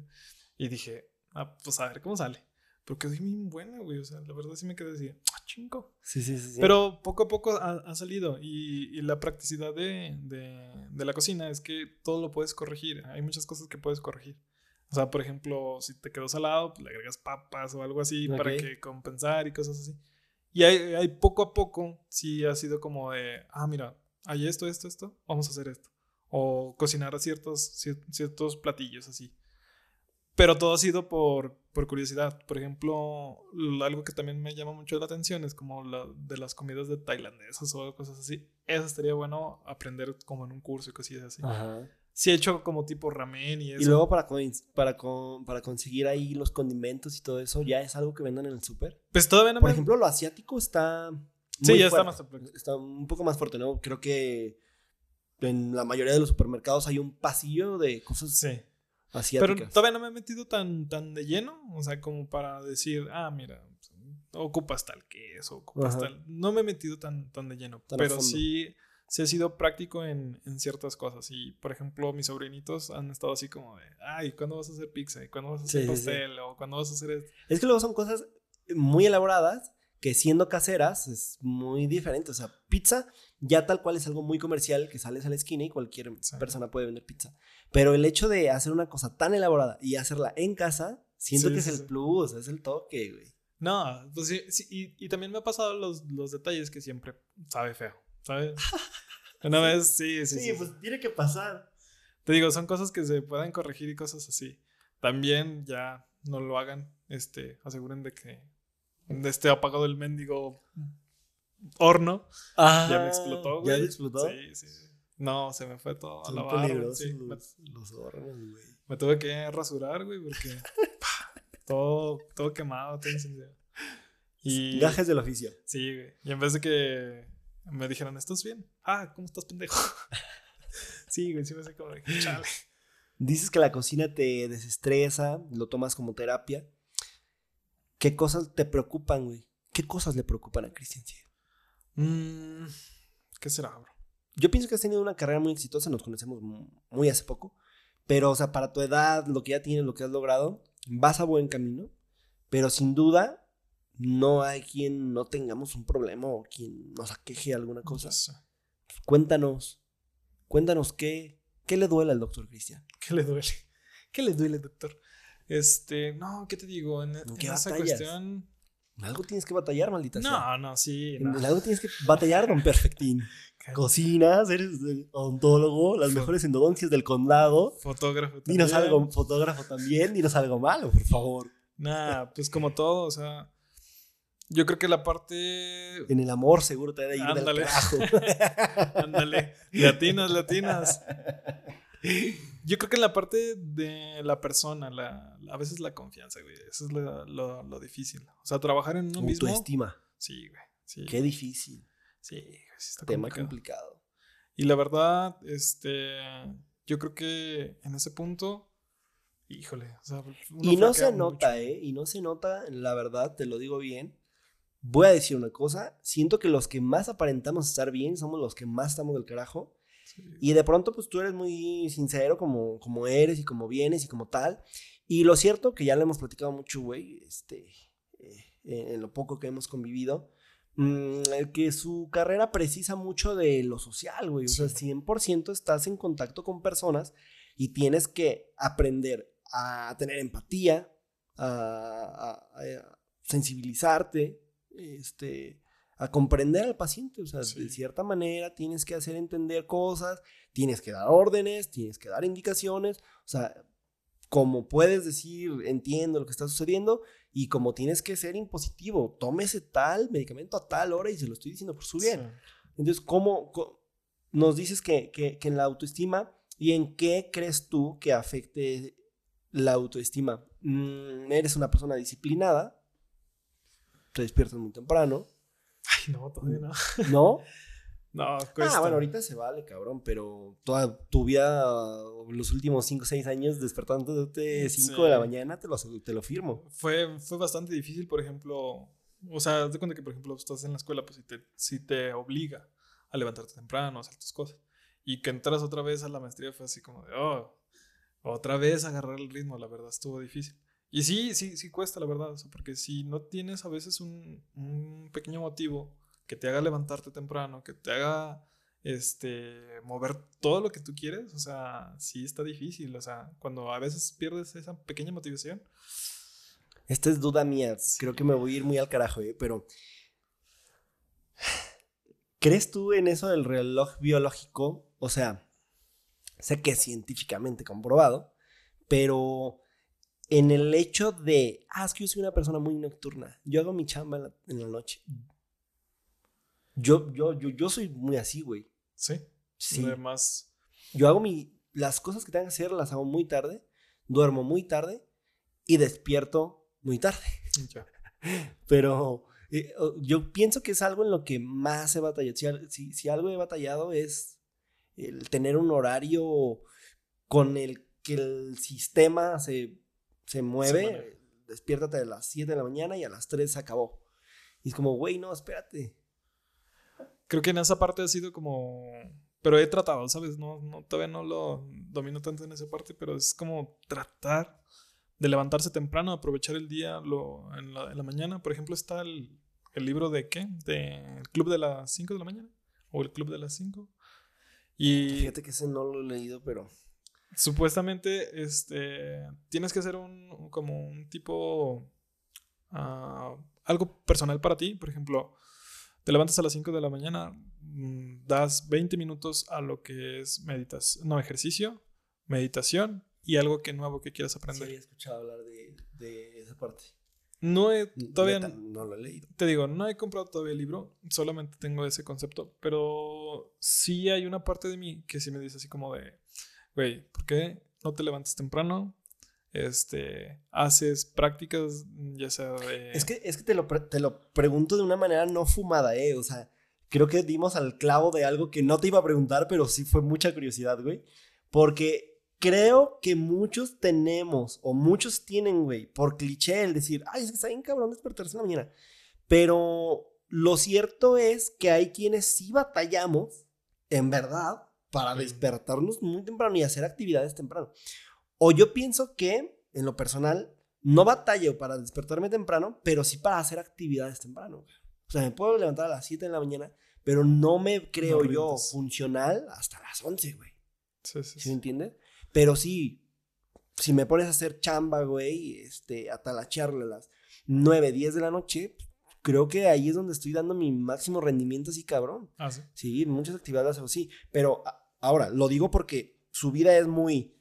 Y dije, ah, pues a ver cómo sale. Pero quedó bien buena, güey. O sea, la verdad sí me quedé así, ah, chingo. Sí, sí, sí, Pero poco a poco ha, salido. Y, y, la practicidad de, de, de, la cocina es que todo lo puedes corregir. Hay muchas cosas que puedes corregir. O sea, por ejemplo, si te quedó salado, pues le agregas papas o algo así para que compensar y cosas así. Y hay, hay poco a poco, sí ha sido como de, ah, mira, hay esto, esto, esto, vamos a hacer esto. o cocinar ciertos, cier- ciertos platillos así. Pero todo ha sido por, por curiosidad. Por ejemplo, algo que también me llama mucho la atención es como la, de las comidas de tailandesas o cosas así. Eso estaría bueno aprender como en un curso y cosillas así. Ajá. Sí he hecho como tipo ramen y eso. Y luego para, con- para, con- para conseguir ahí los condimentos y todo eso, ya es algo que vendan en el súper. Pues todavía no Por me... ejemplo, lo asiático está. Sí, ya está fuerte. más... Está un poco más fuerte, ¿no? Creo que en la mayoría de los supermercados hay un pasillo de cosas Sí. asiáticas. Pero todavía no me he metido tan, tan de lleno, o sea, como para decir, ah, mira, ocupas tal queso, ocupas Ajá. tal. No me he metido tan, tan de lleno, Tan pero sí, sí he sido práctico en, en ciertas cosas. Y, por ejemplo, mis sobrinitos han estado así como de, ay, ¿cuándo vas a hacer pizza? ¿Y cuándo vas a hacer Sí, sí, sí. pastel? ¿O cuándo vas a hacer esto? Es que luego son cosas muy elaboradas que siendo caseras es muy diferente. O sea, pizza ya tal cual es algo muy comercial que sales a la esquina y cualquier Sí. persona puede vender pizza. Pero el hecho de hacer una cosa tan elaborada y hacerla en casa, siento Sí, que sí, es el plus, es el toque, güey. No, pues sí, y, y también me ha pasado los, los detalles que siempre sabe feo, ¿sabes? (laughs) Una vez, sí, sí, sí. sí. tiene que pasar. Te digo, son cosas que se pueden corregir y cosas así. También ya no lo hagan. Este, aseguren de que esté apagado el mendigo horno. ya me explotó, güey. ¿Ya explotó? Sí, sí. No, se me fue todo a Son la barra. peligrosos sí. me, los, órganos, güey. me tuve que rasurar, güey, porque (laughs) todo, todo quemado, todo incendiado. Y Gajes del oficio. sí, güey. Y en vez de que me dijeran, ¿estás bien? Ah, ¿cómo estás, pendejo? (laughs) sí, güey, sí me hace como chale. Dices que la cocina te desestresa, lo tomas como terapia. ¿Qué cosas te preocupan, güey? ¿Qué cosas le preocupan a Cristian? Mm, ¿Qué será, bro? Yo pienso que has tenido una carrera muy exitosa, nos conocemos mu- muy hace poco, pero, o sea, para tu edad, lo que ya tienes, lo que has logrado, vas a buen camino, pero sin duda no hay quien no tengamos un problema o quien nos aqueje alguna cosa. Cuéntanos, cuéntanos qué, qué le duele al doctor Cristian. ¿Qué le duele? (laughs) ¿Qué le duele, doctor? Este, no, ¿qué te digo? En, en qué esa batallas? cuestión. En algo tienes que batallar, maldita sea. No, no, sí. En no. en algo tienes que batallar, don Perfectín. (laughs) Cocinas, eres odontólogo, las mejores endodoncias del condado. Fotógrafo Dinos también. algo, fotógrafo también, dinos algo malo, por favor. Nah, pues como todo, o sea. Yo creo que la parte. En el amor seguro te ha de ir Ándale. (laughs) Ándale. Latinas, latinas. Yo creo que en la parte de la persona, la, a veces la confianza, güey. Eso es lo, lo- lo difícil. O sea, trabajar en uno mismo. Autoestima. Sí, güey. Sí. Qué difícil. Sí, sí está Tema complicado. complicado. Y la verdad, este, yo creo que en ese punto, híjole, o sea, Y no se nota, mucho. ¿eh? Y no se nota, la verdad, te lo digo bien. Voy a decir una cosa. Siento que los que más aparentamos estar bien somos los que más estamos del carajo. Sí. Y de pronto, pues tú eres muy sincero como, como eres y como vienes y como tal. Y lo cierto, que ya lo hemos platicado mucho, güey, este, eh, en lo poco que hemos convivido, mm, el que su carrera precisa mucho de lo social, güey. O sea, 100% estás en contacto con personas y tienes que aprender a tener empatía, a, a- a sensibilizarte, este, a comprender al paciente. O sea, de cierta manera tienes que hacer entender cosas, tienes que dar órdenes, tienes que dar indicaciones. O sea, como puedes decir, entiendo lo que está sucediendo y como tienes que ser impositivo, tómese tal medicamento a tal hora y se lo estoy diciendo por su bien. Sí. Entonces, ¿cómo, nos dices que, que- que en la autoestima y en qué crees tú que afecte la autoestima? Mm, eres una persona disciplinada, te despiertas muy temprano, Ay, no, todavía no. (laughs) ¿no? No, cuesta. Ah, bueno, ahorita se vale, cabrón, pero toda tu vida, los últimos 5 o 6 años despertándote 5 de la mañana, te lo, te lo firmo. Fue, fue bastante difícil, por ejemplo, o sea, de cuenta que, por ejemplo, estás en la escuela, pues si te, si te obliga a levantarte temprano, a hacer tus cosas, y que entras otra vez a la maestría fue así como de, oh, otra vez agarrar el ritmo, la verdad, estuvo difícil. Y sí, sí, sí cuesta, la verdad, o sea, porque si no tienes a veces un, un pequeño motivo que te haga levantarte temprano, que te haga este mover todo lo que tú quieres, o sea, sí está difícil, o sea, cuando a veces pierdes esa pequeña motivación, Esta es duda mía, creo que me voy a ir muy al carajo, ¿eh? pero... ¿Crees tú en eso del reloj biológico? O sea, sé que es científicamente comprobado, pero en el hecho de, ah, es que yo soy una persona muy nocturna, yo hago mi chamba en la, en la noche. Yo, yo, yo, yo soy muy así, güey. Sí. Sí. Además, Yo hago mi, las cosas que tengo que hacer las hago muy tarde, duermo muy tarde y despierto muy tarde. (laughs) ya. (laughs) Pero eh, yo pienso que es algo en lo que más he batallado. Si, al- si- si algo he batallado es el tener un horario con el que el sistema se, se mueve. Despiértate a las 7 de la mañana y a las 3 se acabó. Y es como, güey, no, espérate. Creo que en esa parte ha sido como. Pero he tratado, ¿sabes? No, no, todavía no lo domino tanto en esa parte, pero es como tratar de levantarse temprano, aprovechar el día lo, en, la, en la mañana. Por ejemplo, está el, el libro de qué? De el Club de las 5 de la mañana. O el Club de las 5. Y Fíjate que ese no lo he leído, pero. Supuestamente este, tienes que hacer un, como un tipo, ah, algo personal para ti. Por ejemplo, te levantas a las 5 de la mañana, mm, das 20 minutos a lo que es meditación, no, ejercicio, meditación y algo que nuevo que quieras Sí aprender. había escuchado hablar de, de esa parte. No he, todavía, Neta, no lo he leído. te digo, no he comprado todavía el libro, solamente tengo ese concepto, pero sí hay una parte de mí que sí me dice así como de, güey, ¿por qué no te levantas temprano? Este, haces prácticas, ya sea. Es que, es que te, lo, te lo pregunto de una manera no fumada, ¿eh? O sea, creo que dimos al clavo de algo que no te iba a preguntar, pero sí fue mucha curiosidad, güey. Porque creo que muchos tenemos, o muchos tienen, güey, por cliché el decir, ay, es que está bien cabrón despertarse la mañana. Pero lo cierto es que hay quienes sí batallamos, en verdad, para despertarnos muy temprano y hacer actividades temprano. O yo pienso que, en lo personal, no batallo para despertarme temprano, pero sí para hacer actividades temprano. O sea, me puedo levantar a las 7 de la mañana, pero no me creo No yo funcional hasta las 11, güey. Sí, sí, ¿Sí me entiendes? Pero sí, si me pones a hacer chamba, güey, este, a talachearle a las 9, 10 de la noche, creo que ahí es donde estoy dando mi máximo rendimiento así, cabrón. Ah, sí. Sí, muchas actividades así. Pero a- ahora, lo digo porque su vida es muy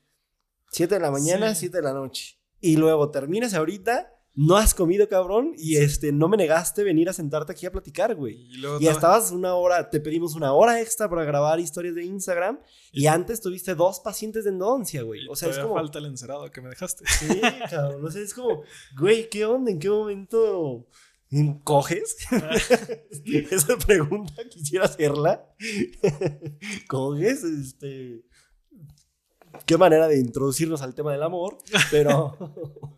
7 de la mañana, Sí. 7 de la noche. Y luego terminas ahorita, no has comido, cabrón, y este, no me negaste venir a sentarte aquí a platicar, güey. Y luego Y estabas una hora, te pedimos una hora extra para grabar historias de Instagram. Y antes tuviste dos pacientes de endodoncia, güey. y O sea, es como. falta el encerado que me dejaste. Sí, cabrón. O sea, es como, güey, ¿qué onda? ¿En qué momento coges? (laughs) Esa pregunta quisiera hacerla. ¿Coges? Este. Qué manera de introducirnos al tema del amor, pero. (laughs)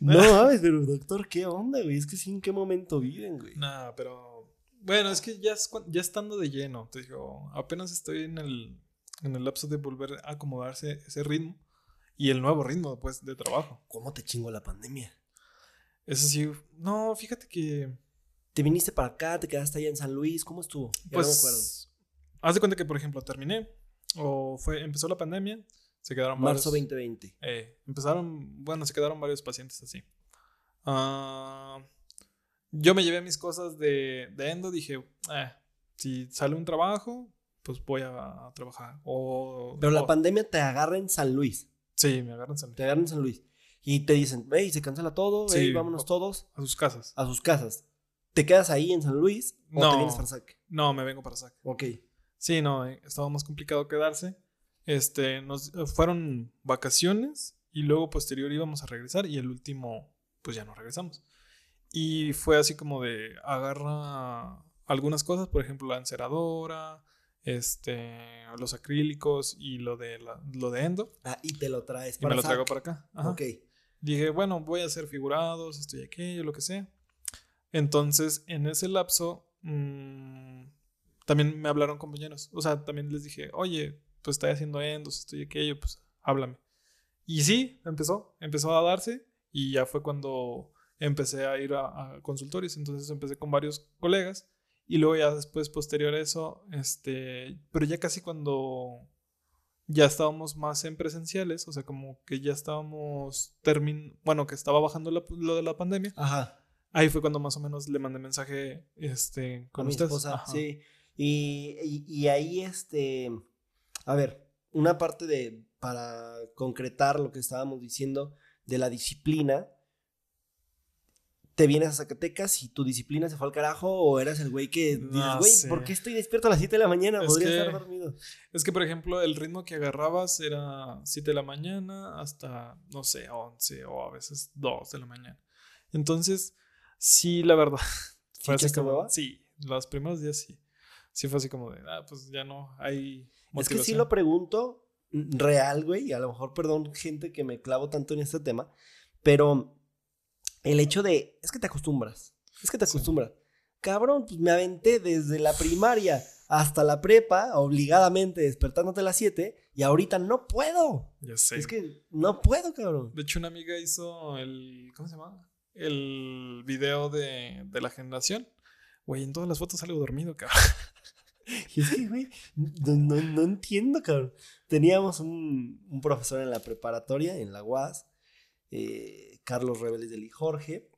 No mames, pero doctor, ¿qué onda, güey? Es que sí, ¿en qué momento viven, güey? Nah, pero bueno, es que ya, es ya estando de lleno, te digo, apenas estoy en el, en el lapso de volver a acomodarse ese ritmo y el nuevo ritmo pues de trabajo. ¿Cómo te chingo la pandemia? Eso sí, no, fíjate que ¿Te viniste para acá? ¿Te quedaste allá en San Luis? ¿Cómo estuvo? Ya pues no me acuerdo. haz de cuenta que por ejemplo terminé o fue empezó la pandemia, se quedaron Marzo varios- 2020. Eh, empezaron, bueno, se quedaron varios pacientes así. Ah, yo me llevé mis cosas de, de endo, dije, "Eh, si sale un trabajo, pues voy a, trabajar. O, Pero la o- pandemia te agarra en San Luis. Sí, me agarran San Luis. Te agarra en San Luis. Y te dicen, hey, se cancela todo, Sí. hey, vámonos todos A sus casas. a sus casas. ¿Te quedas ahí en San Luis o No. te vienes para Sac? No, me vengo para SAC. Ok. Sí, no, eh, estaba más complicado quedarse. Este, nos eh, fueron vacaciones y luego posterior íbamos a regresar y el último, pues ya no regresamos. Y fue así como de agarra algunas cosas, por ejemplo, la enceradora, este, los acrílicos y lo de la- lo de endo Ah, y te lo traes y para me lo traigo para acá. Ajá. Ok. Dije, bueno, voy a hacer figurados, esto y aquello, lo que sea. Entonces, en ese lapso, mm, también me hablaron compañeros. O sea, también les dije, oye, pues estoy haciendo endos, esto y aquello, pues háblame. Y sí, empezó, empezó a darse y ya fue cuando empecé a ir a, a consultorios. Entonces empecé con varios colegas y luego ya después, posterior a eso, este, pero ya casi cuando ya estábamos más en presenciales, o sea, como que ya estábamos termin bueno, que estaba bajando la- lo de la pandemia. Ajá. Ahí fue cuando más o menos le mandé mensaje este Con con mi esposa. Sí. Y, y, y ahí, este. A ver, una parte de, para concretar lo que estábamos diciendo de la disciplina, te vienes a Zacatecas y tu disciplina se fue al carajo o eras el güey que dices, No güey, sé. ¿por qué estoy despierto a las 7 de la mañana? Es Podría que- estar dormido. Es que, por ejemplo, el ritmo que agarrabas era 7 de la mañana hasta, no sé, 11 o a veces 2 de la mañana. Entonces, sí, la verdad. (laughs) ¿Sí echaste como-? Sí, los primeros días sí. Sí fue así como de, ah, pues ya no hay Es que sí motivación. lo pregunto real, güey, y a lo mejor, perdón, gente que me clavo tanto en este tema, pero el hecho de, es que te acostumbras, es que te acostumbras. Cabrón, pues me aventé desde la primaria hasta la prepa, obligadamente despertándote a las 7, y ahorita no puedo. Ya sé. Es que no puedo, cabrón. De hecho, una amiga hizo el, ¿cómo se llama? El video de, de la generación. Güey, en todas las fotos salgo dormido, cabrón. (laughs) Y es que, güey, no, no- no entiendo, cabrón. Teníamos un, un profesor en la preparatoria, en la UAS, eh, Carlos Rebeles de Jorge,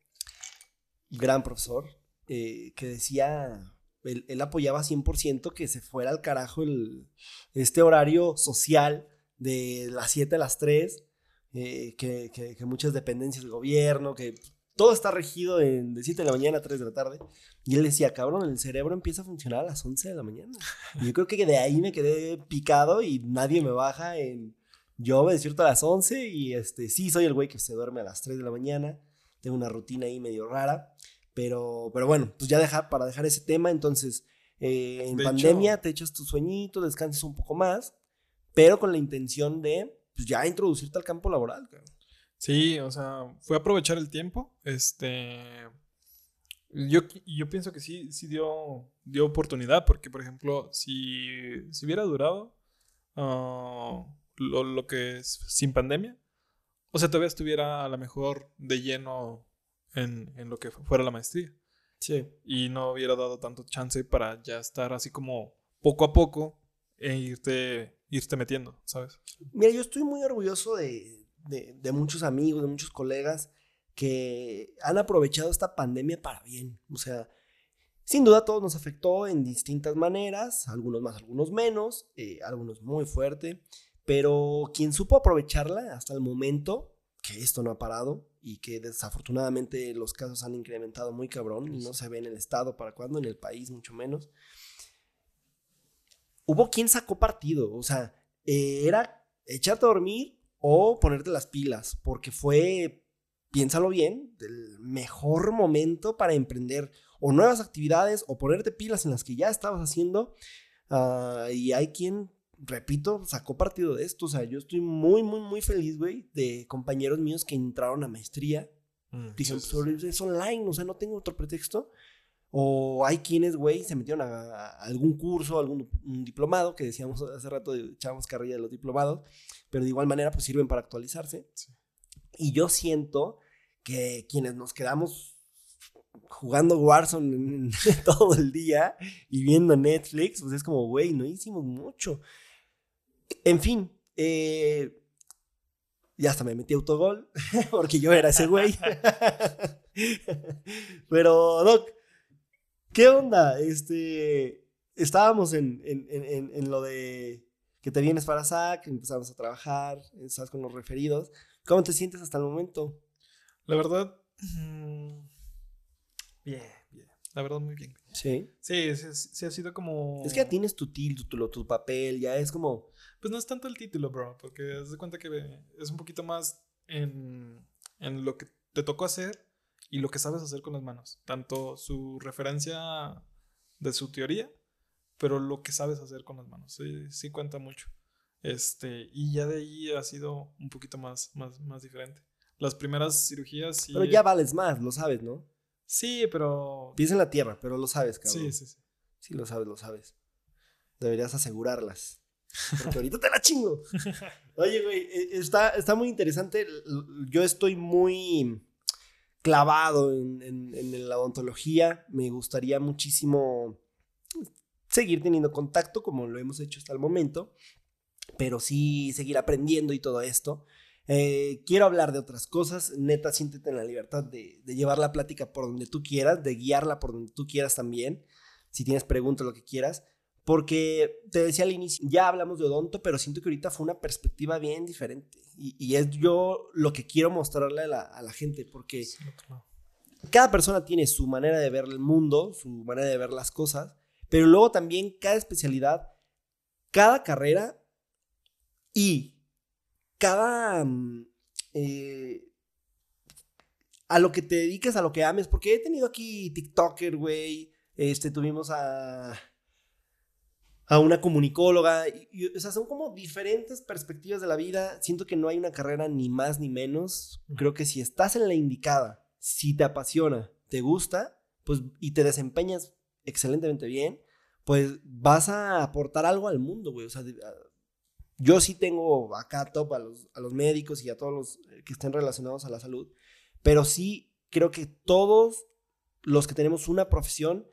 gran profesor, eh, que decía, él, él apoyaba 100% que se fuera al carajo el, este horario social de las 7 a las 3, eh, que, que- que muchas dependencias del gobierno, que todo está regido en, de 7 de la mañana a 3 de la tarde. Y él decía, cabrón, el cerebro empieza a funcionar a las 11 de la mañana. Y yo creo que de ahí me quedé picado y nadie me baja en... Yo me despierto a las 11 y este, sí, soy el güey que se duerme a las 3 de la mañana. Tengo una rutina ahí medio rara. Pero, pero bueno, pues ya dejar, para dejar ese tema, entonces eh, en De pandemia hecho- te echas tu sueñito, descansas un poco más, pero con la intención de pues, ya introducirte al campo laboral. cabrón. Sí, o sea, fue aprovechar el tiempo. Este. Yo, yo pienso que sí, sí dio, dio oportunidad, porque, por ejemplo, si, si hubiera durado ah, lo, lo que es sin pandemia, o sea, todavía estuviera a lo mejor de lleno en, en lo que fuera la maestría. Sí. Y no hubiera dado tanto chance para ya estar así como poco a poco e irte, irte metiendo, ¿sabes? Mira, yo estoy muy orgulloso de, de- de muchos amigos, de muchos colegas que han aprovechado esta pandemia para bien. O sea, sin duda a todos nos afectó en distintas maneras, algunos más, algunos menos, eh, algunos muy fuerte, pero quien supo aprovecharla hasta el momento, que esto no ha parado y que desafortunadamente los casos han incrementado muy cabrón y no se ve en el estado para cuándo, en el país mucho menos. Hubo quien sacó partido, o sea, eh, era echarte a dormir o ponerte las pilas, porque fue, piénsalo bien, el mejor momento para emprender o nuevas actividades o ponerte pilas en las que ya estabas haciendo. ah, y hay quien, repito, sacó partido de esto. O sea, yo estoy muy, muy, muy feliz, güey, de compañeros míos que entraron a maestría. Dijeron, Sí, pues es online, o sea, no tengo otro pretexto. O hay quienes, güey, se metieron a, a algún curso, algún un diplomado, que decíamos hace rato, echábamos carrilla de los diplomados, pero de igual manera, pues sirven para actualizarse. Sí. Y yo siento que quienes nos quedamos jugando Warzone (laughs) todo el día y viendo Netflix, pues es como, güey, no hicimos mucho. En fin, eh, ya hasta me metí autogol, (laughs) porque yo era ese güey. (laughs) Pero, Doc, ¿qué onda? Este, estábamos en, en- en- en- lo de que te vienes para SAC, empezamos a trabajar, estás con los referidos. ¿Cómo te sientes hasta el momento? La verdad, mm, bien. La verdad, muy bien. Sí. Sí, sí, sí ha sido como... Es que ya tienes tu título, tu papel, ya es como... Pues no es tanto el título, bro, porque haz de cuenta que es un poquito más en, en lo que te tocó hacer y lo que sabes hacer con las manos. Tanto su referencia de su teoría, pero lo que sabes hacer con las manos. Sí, sí cuenta mucho. Este, y ya de ahí ha sido un poquito más, más, más diferente. Las primeras cirugías sí. Pero ya vales más, lo sabes, ¿no? Sí, pero. Pies en la tierra, pero lo sabes, cabrón. Sí, sí, sí. Sí, lo sabes, lo sabes. Deberías asegurarlas. Porque ahorita te la chingo. (laughs) Oye, güey, eh, está, está muy interesante. Yo estoy muy clavado en, en- en la odontología. Me gustaría muchísimo seguir teniendo contacto como lo hemos hecho hasta el momento. Pero sí seguir aprendiendo y todo esto. Eh, quiero hablar de otras cosas. Neta, siéntete en la libertad de, de llevar la plática por donde tú quieras, de guiarla por donde tú quieras también. Si tienes preguntas, lo que quieras. Porque te decía al inicio, ya hablamos de odonto, pero siento que ahorita fue una perspectiva bien diferente. Y, y es yo lo que quiero mostrarle a la, a la gente, porque Sí, claro. cada persona tiene su manera de ver el mundo, su manera de ver las cosas, pero luego también cada especialidad, cada carrera y cada... mm, eh, a lo que te dediques, a lo que ames, porque he tenido aquí TikToker, güey, este, tuvimos a... a una comunicóloga, y- y, o sea, son como diferentes perspectivas de la vida. Siento que no hay una carrera ni más ni menos. Creo que si estás en la indicada, si te apasiona, te gusta, pues y te desempeñas excelentemente bien, pues vas a aportar algo al mundo, güey. O sea, de- yo sí tengo acá top a los, a los médicos y a todos los eh, que estén relacionados a la salud, pero sí creo que todos los que tenemos una profesión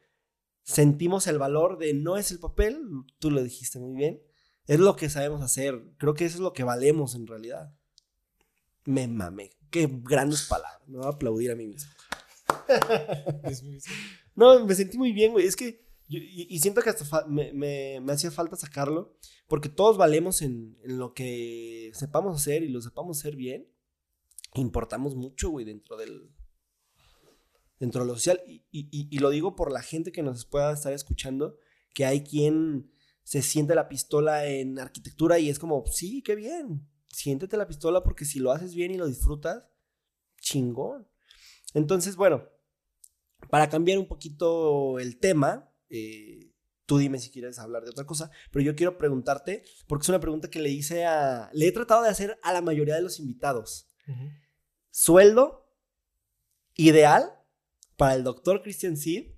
sentimos el valor de no es el papel, tú lo dijiste muy bien, es lo que sabemos hacer. Creo que eso es lo que valemos en realidad. Me mamé. Qué grandes palabras. Me voy a aplaudir a mí mismo. (laughs) No, me sentí muy bien, güey. Es que. Y, siento que hasta me, hacía falta sacarlo. Porque todos valemos en, lo que sepamos hacer y lo sepamos hacer bien. Importamos mucho, güey, dentro del. Dentro de lo social. Y- y lo digo por la gente que nos pueda estar escuchando. Que hay quien se siente la pistola en arquitectura y es como, sí, qué bien. Siéntete la pistola porque si lo haces bien y lo disfrutas, chingón. Entonces, bueno, para cambiar un poquito el tema, eh, tú dime si quieres hablar de otra cosa, pero yo quiero preguntarte, porque es una pregunta que le hice a, le he tratado de hacer a la mayoría de los invitados. Sueldo ideal para el doctor Christian Seed,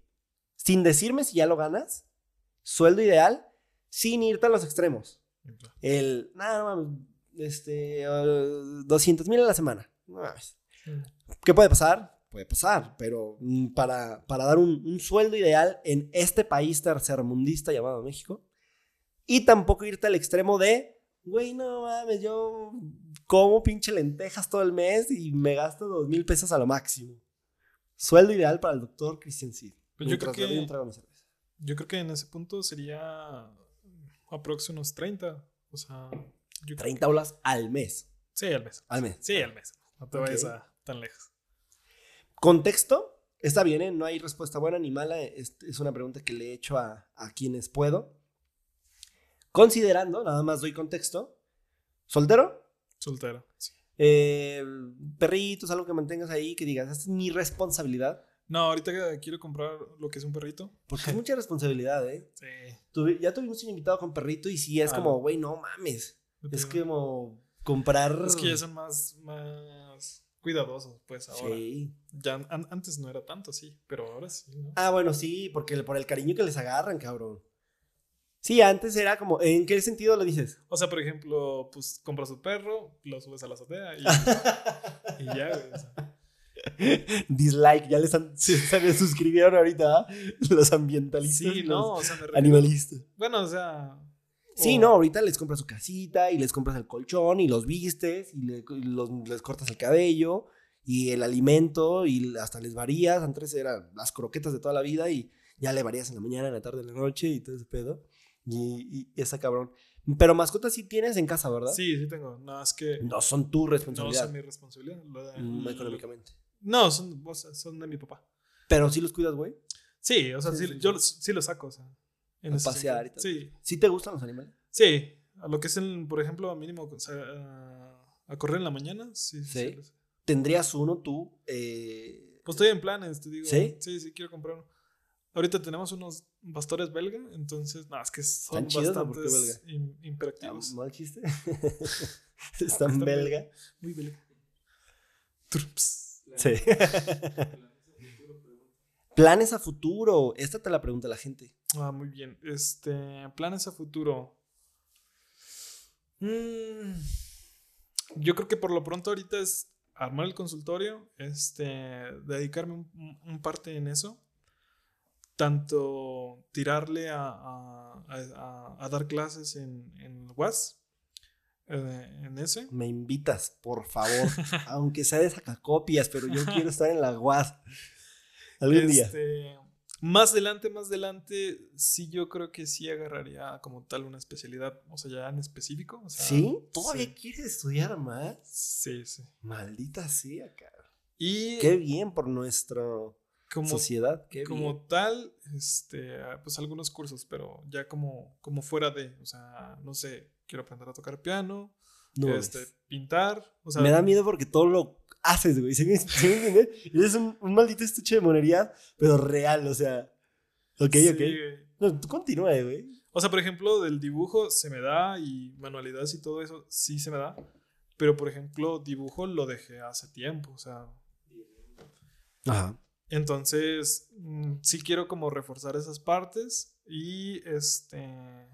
sin decirme si ya lo ganas, sueldo ideal, sin irte a los extremos. El, nada, no este, 200 mil a la semana. No mames. ¿Qué puede pasar? Puede pasar, pero mm, para, para dar un, un sueldo ideal en este país tercermundista llamado México, y tampoco irte al extremo de, güey, no mames, yo como pinche lentejas todo el mes y me gasto dos mil pesos a lo máximo. Sueldo ideal para el doctor Christian Seed. Pues yo creo que-. Yo creo que en ese punto sería aproximadamente unos 30. O sea, yo creo 30 olas al mes. Sí, al mes. Al mes. Sí, al mes. No te Ok. vayas a tan lejos. Contexto, está bien, ¿eh? no hay respuesta buena ni mala. Es, es una pregunta que le he hecho a, a quienes puedo. Considerando, nada más doy contexto, soltero, Soltero. sí. eh, perritos, algo que mantengas ahí, que digas, es mi responsabilidad. No, ahorita quiero comprar lo que es un perrito. Porque es (laughs) mucha responsabilidad, ¿eh? Sí. Tuvi- ya tuvimos un invitado con perrito y sí es Ah, como, güey, no mames. Es como comprar. Es que ya son más, más cuidadosos, pues ahora. Sí. Ya an- antes no era tanto, sí, pero ahora sí, ¿no? Ah, bueno, sí, porque por el cariño que les agarran, cabrón. Sí, antes era como, ¿en qué sentido lo dices? O sea, por ejemplo, pues compras un perro, lo subes a la azotea y, (laughs) y ya, güey. o sea. Dislike, ya les han, se, se suscribieron ahorita ¿ah? los ambientalistas. Sí, no, los o sea, me refiero- Animalistas. Bueno, o sea. Sí, o- no, ahorita les compras su casita y les compras el colchón y los vistes y, le- y los- les cortas el cabello y el alimento y hasta les varías. Antes eran las croquetas de toda la vida y ya le varías en la mañana, en la tarde, en la noche y todo ese pedo. Y, y esa cabrón. Pero mascotas sí tienes en casa, ¿verdad? Sí, sí tengo. No, es que. No son tu No responsabilidad son mi responsabilidad. de- mm, económicamente. No, son, son de mi papá. Pero sí los cuidas, güey. Sí, o sea, Sí, sí, sí, yo sí los saco, o sea. En A pasear y tal. Sí, ¿Sí te gustan los animales? sí. A lo que es, el, por ejemplo, mínimo o sea, a, correr en la mañana, sí. ¿Tendrías uno tú? eh, Pues estoy en planes, te digo. ¿Sí? Sí, sí, quiero comprar uno. Ahorita tenemos unos pastores belga, entonces, no, es que son ¿Están chidos o por qué bastantes im- imperactivos. mal chiste. (laughs) Están Están belga. Muy belga. Turps. Sí. Planes a futuro. Esta te la pregunta la gente. Ah, muy bien. Este, planes a futuro. Mm, yo creo que por lo pronto ahorita es armar el consultorio, este, dedicarme un, un parte en eso, tanto tirarle a, a- a- a dar clases en, en WAS, eh, en ese. Me invitas, por favor. (laughs) Aunque sea de sacacopias, pero yo quiero estar en la UAS. Algún día. Este, Más adelante, más adelante, sí yo creo que sí agarraría como tal una especialidad, o sea, ya en específico. O sea, ¿Sí? ¿Todavía sí. quieres estudiar más? Sí, sí. Maldita sea, cara. Y Qué bien por nuestra como, sociedad. Qué como bien. tal, este, pues algunos cursos, pero ya como, como fuera de, o sea, no sé, quiero aprender a tocar piano, No este, pintar, o sea, me da miedo porque todo lo haces, güey. ¿Sí me, me entiendes? Eres un, un maldito estuche de monería, pero real, o sea. Ok, sí, ok. güey. No, tú continúa, güey. O sea, por ejemplo, del dibujo se me da y manualidades y todo eso sí se me da. Pero, por ejemplo, dibujo lo dejé hace tiempo. O sea, Ajá. entonces mm, sí quiero como reforzar esas partes y este...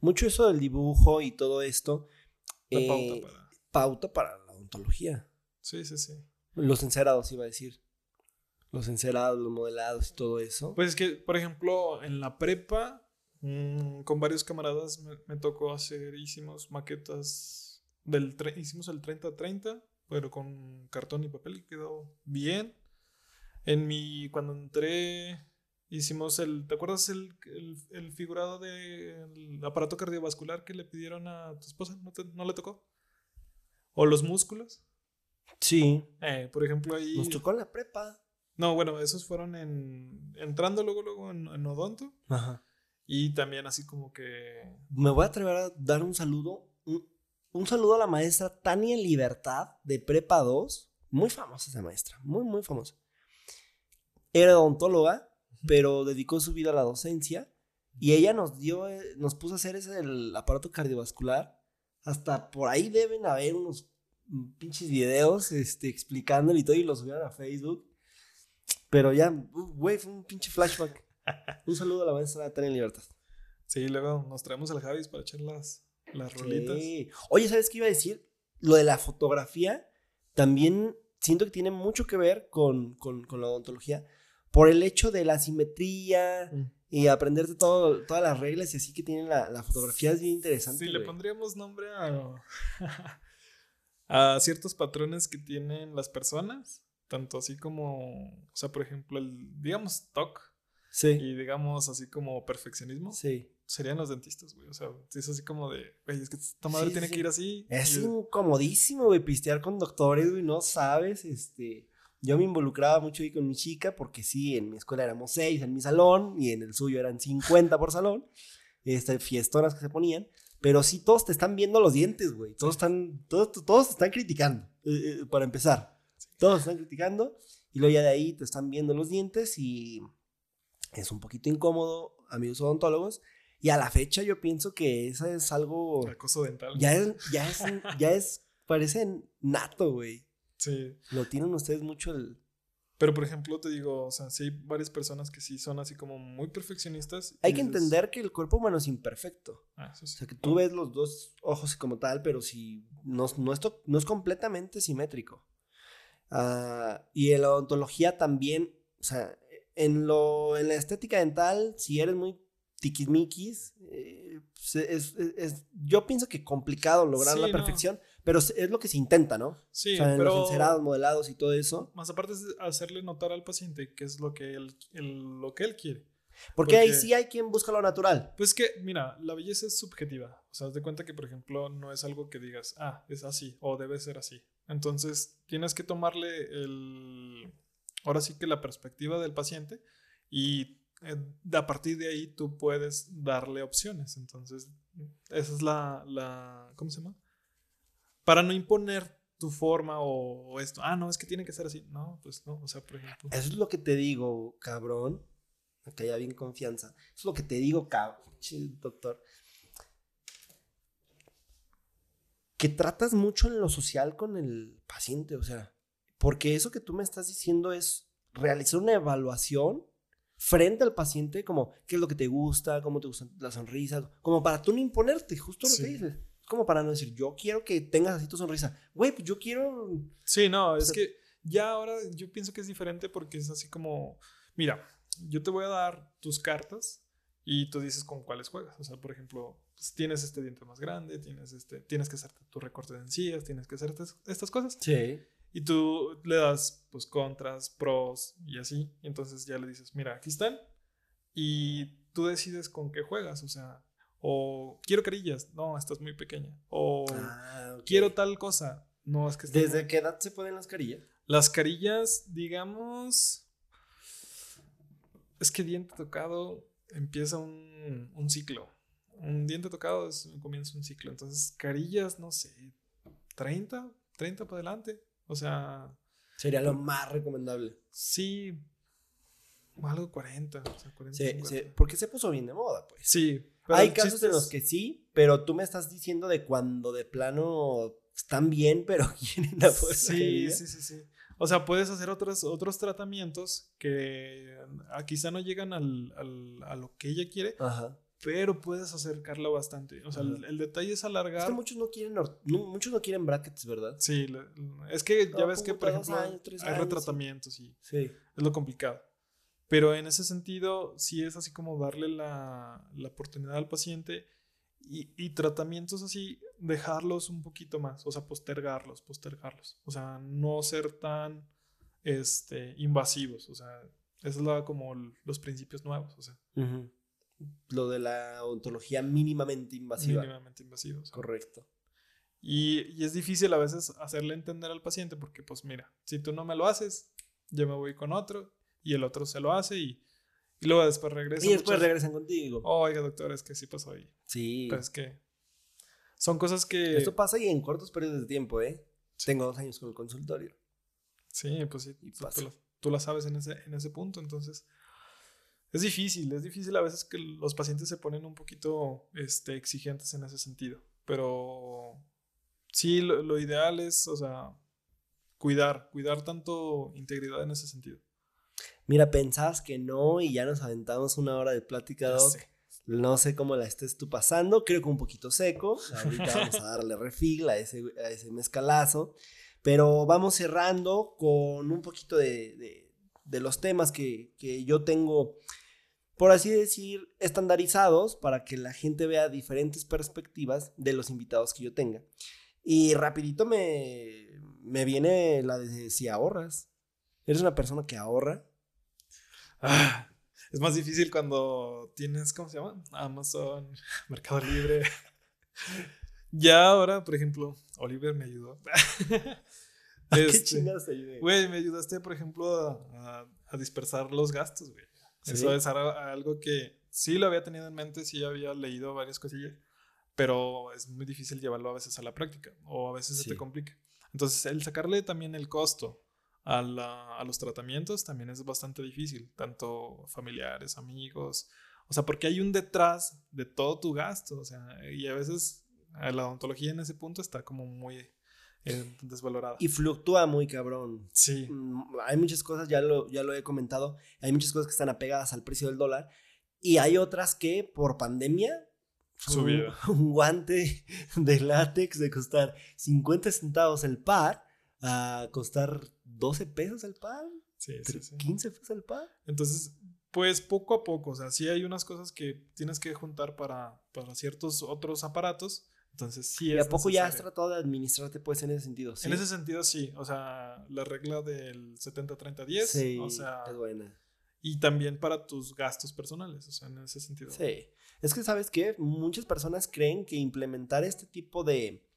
Mucho eso del dibujo y todo esto. La eh, pauta para... pauta para la odontología. Sí, sí, sí. Los encerados, iba a decir. Los encerados, los modelados y todo eso. Pues es que, por ejemplo, en la prepa, mm, con varios camaradas me, me tocó hacer, hicimos maquetas del, hicimos el 30-30, pero con cartón y papel y quedó bien. En mi, cuando entré, hicimos el, ¿te acuerdas el, el, el figurado del aparato cardiovascular que le pidieron a tu esposa? ¿No, te- no le tocó? ¿O los músculos? Sí. Eh, por ejemplo, ahí... Nos tocó en la prepa. No, bueno, esos fueron en, entrando luego, luego en, en Odonto. Ajá. Y también así como que... Me voy a atrever a dar un saludo. Un, un saludo a la maestra Tania Libertad de Prepa 2. Muy famosa esa maestra. Muy, muy famosa. Era odontóloga, pero dedicó su vida a la docencia. Y ella nos dio, eh, nos puso a hacer ese el aparato cardiovascular. Hasta por ahí deben haber unos pinches videos este, explicándolo y todo, y los subieron a Facebook. Pero ya, güey, fue un pinche flashback. (laughs) Un saludo a la maestra Tania Libertad. Sí, luego nos traemos al Javis para echar las, las rolitas. Sí. Oye, ¿sabes qué iba a decir? Lo de la fotografía también siento que tiene mucho que ver con, con- con la odontología por el hecho de la simetría Mm. y aprenderte todo, todas las reglas y así que tiene la, la fotografía es bien interesante. Sí, le güey. pondríamos nombre a, (laughs) a ciertos patrones que tienen las personas. Tanto así como, o sea, por ejemplo, el, digamos, TOC Sí, y digamos así como perfeccionismo. sí. Serían los dentistas, güey. O sea, es así como de, güey, es que esta madre Sí, tiene sí, que ir así. Es y- incomodísimo, güey, pistear con doctores, güey, no sabes, este... Yo me involucraba mucho ahí con mi chica porque sí, en mi escuela éramos seis en mi salón y en el suyo eran 50 por salón, este, fiestonas que se ponían, pero sí todos te están viendo los dientes, güey, todos están, todos, todos te están criticando, eh, eh, para empezar, todos te están criticando y luego ya de ahí te están viendo los dientes y es un poquito incómodo, amigos odontólogos, y a la fecha yo pienso que eso es algo acoso dental. ya es, ya es, ya es, parece nato, güey. Sí. Lo tienen ustedes mucho el... Pero, por ejemplo, te digo, o sea, sí hay varias personas que sí son así como muy perfeccionistas. Hay que dices, entender que el cuerpo humano es imperfecto. Ah, eso O sea, que tú ves los dos ojos como tal, pero si no, no, es, no es completamente simétrico. Ah, y en la odontología también, o sea, en, lo, en la estética dental, si eres muy tiquismiquis, eh, pues es, es- es- yo pienso que complicado lograr Sí, la no. Pero es lo que se intenta, ¿no? Sí, o sea, en pero los encerados, modelados y todo eso. más aparte es hacerle notar al paciente qué es lo que él, él- lo que él quiere. Porque ahí Porque- sí hay quien busca lo natural. Pues que, mira, la belleza es subjetiva. O sea, haz de cuenta que, por ejemplo, no es algo que digas, ah, es así o debe ser así. Entonces, tienes que tomarle el. Ahora sí que la perspectiva del paciente y eh, a partir de ahí tú puedes darle opciones. Entonces, esa es la. la ¿Cómo se llama? Para no imponer tu forma o, o esto. Ah, no, es que tiene que ser así. No, pues no. O sea, por ejemplo. Eso es lo que te digo, cabrón. Que haya bien confianza. Eso es lo que te digo, cabrón, doctor. Que tratas mucho en lo social con el paciente, o sea, porque eso que tú me estás diciendo es realizar una evaluación frente al paciente, como qué es lo que te gusta, cómo te gustan las sonrisas, como para tú no imponerte, justo lo que dices. Como para no decir, yo quiero que tengas así tu sonrisa. Güey, pues yo quiero Sí, no, es sea- que ya ahora yo pienso que es diferente porque es así como, mira, yo te voy a dar tus cartas y tú dices con cuáles juegas. O sea, por ejemplo, pues, tienes este diente más grande, tienes este, tienes que hacerte tu recorte de encías, tienes que hacer estas- estas cosas. Sí. Y tú le das, pues, contras, pros y así. Y entonces ya le dices, mira, aquí están. Y tú decides con qué juegas. O sea, o quiero carillas. No, estás muy pequeña. O Ah, quiero tal cosa. No, es que ¿Desde muy- qué edad se ponen las carillas? Las carillas, digamos. Es que diente tocado empieza un, un ciclo. Un diente tocado es, comienza un ciclo. Entonces, carillas, no sé, 30, 30 para adelante. O sea, Sería lo más recomendable. sí, algo 40. O sea, 40, Sí, 50. sí, porque se puso bien de moda, pues. Sí, pero Hay casos en los es- que sí, pero tú me estás diciendo de cuando de plano están bien, (laughs) pero quieren la fuerza. Sí, sí, sí, sí. O sea, puedes hacer otros, otros tratamientos que ah, quizá no llegan al, al- a lo que ella quiere, Ajá. pero puedes acercarla bastante. O sea, el, el detalle es Es alargar. que muchos no quieren, no, muchos no quieren brackets, ¿verdad? Sí, es que ya No, ves que, por ejemplo, años, hay retratamientos y Sí. es lo complicado. Pero en ese sentido, sí es así como darle la, la oportunidad al paciente y, y tratamientos así, dejarlos un poquito más, o sea, postergarlos, postergarlos. O sea, no ser tan este, invasivos, o sea, esos es la, como los principios nuevos, o sea. Lo de la ontología mínimamente invasiva. mínimamente invasivos. Correcto. Y, y es difícil a veces hacerle entender al paciente porque, pues mira, si tú no me lo haces, yo me voy con otro y el otro se lo hace y, y luego después regresa. Y después muchas- regresan contigo. Oiga, doctor, es que sí pasó ahí. Sí. Pero es que son cosas que... Esto pasa y en cortos periodos de tiempo, ¿eh? Tengo dos años con el consultorio. Sí, pues sí, Y tú, pasa. tú lo, tú la sabes en ese, en ese punto, entonces... Es difícil, es difícil a veces que los pacientes se ponen un poquito este, exigentes en ese sentido, pero sí, lo, lo ideal es, o sea, cuidar, cuidar tanto integridad en ese sentido. Mira, pensabas que no y ya nos aventamos una hora de plática, Doc. sé. No sé cómo la estés tú pasando, creo que un poquito seco. Ahorita vamos a darle refil a ese, a ese mezcalazo. Pero vamos cerrando con un poquito de, de- de los temas que, que yo tengo, por así decir, estandarizados para que la gente vea diferentes perspectivas de los invitados que yo tenga. Y rapidito me, me viene la de si ahorras. ¿Eres una persona que ahorra? Ah, es más difícil cuando tienes, ¿cómo se llama? Amazon, (laughs) Mercado Libre. ya ahora, por ejemplo, Oliver me ayudó. (laughs) ¿A qué Este, ayudé? Güey, me ayudaste, por ejemplo, a, a- dispersar los gastos, güey. ¿Sí? Eso es algo que sí lo había tenido en mente, sí había leído varias cosillas, pero es muy difícil llevarlo a veces a la práctica o a veces se Sí. te complica. Entonces, el sacarle también el costo a, la- a los tratamientos también es bastante difícil, tanto familiares, amigos, o sea, porque hay un detrás de todo tu gasto, o sea, y a veces la odontología en ese punto está como muy eh, desvalorada. Y fluctúa muy cabrón. Sí, Mm, Hay muchas cosas, ya lo, ya lo he comentado, hay muchas cosas que están apegadas al precio del dólar y hay otras que por pandemia (laughs) un guante de látex de costar 50 centavos el par a costar 12 pesos el par, sí, sí, sí. 15 pesos el par. Entonces, pues poco a poco, o sea, sí hay unas cosas que tienes que juntar para, para ciertos otros aparatos. Entonces, sí ¿Y es a poco ya has tratado de administrarte pues en ese sentido? ¿sí? En ese sentido, sí. O sea, la regla del 70-30-10. Sí, o sea, es buena. y también para tus gastos personales. O sea, en ese sentido. Sí. Es que, ¿sabes qué? Muchas personas creen que implementar este tipo de,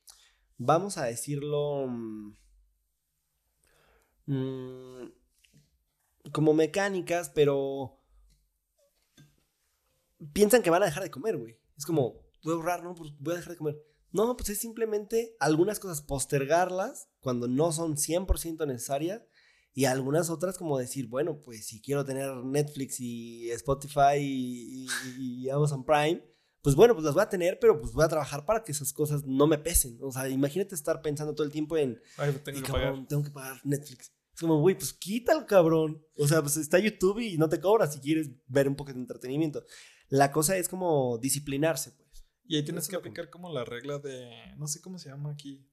vamos a decirlo, mm, mm, como mecánicas, pero piensan que van a dejar de comer, güey. Es como, voy a ahorrar, ¿no? Pues voy a dejar de comer. No, pues es simplemente algunas cosas postergarlas cuando no son 100% necesarias y algunas otras como decir, bueno, pues si quiero tener Netflix y Spotify y, y- y Amazon Prime, pues bueno, pues las voy a tener, pero pues voy a trabajar para que esas cosas no me pesen. O sea, imagínate estar pensando todo el tiempo en, Ay, tengo "Ay, que cabrón, pagar. tengo que pagar Netflix. Es como, güey, pues quítalo, cabrón. O sea, pues está YouTube y no te cobra si quieres ver un poco de entretenimiento. La cosa es como disciplinarse, pues. Y ahí tienes Eso que aplicar como la regla de. No sé cómo se llama aquí.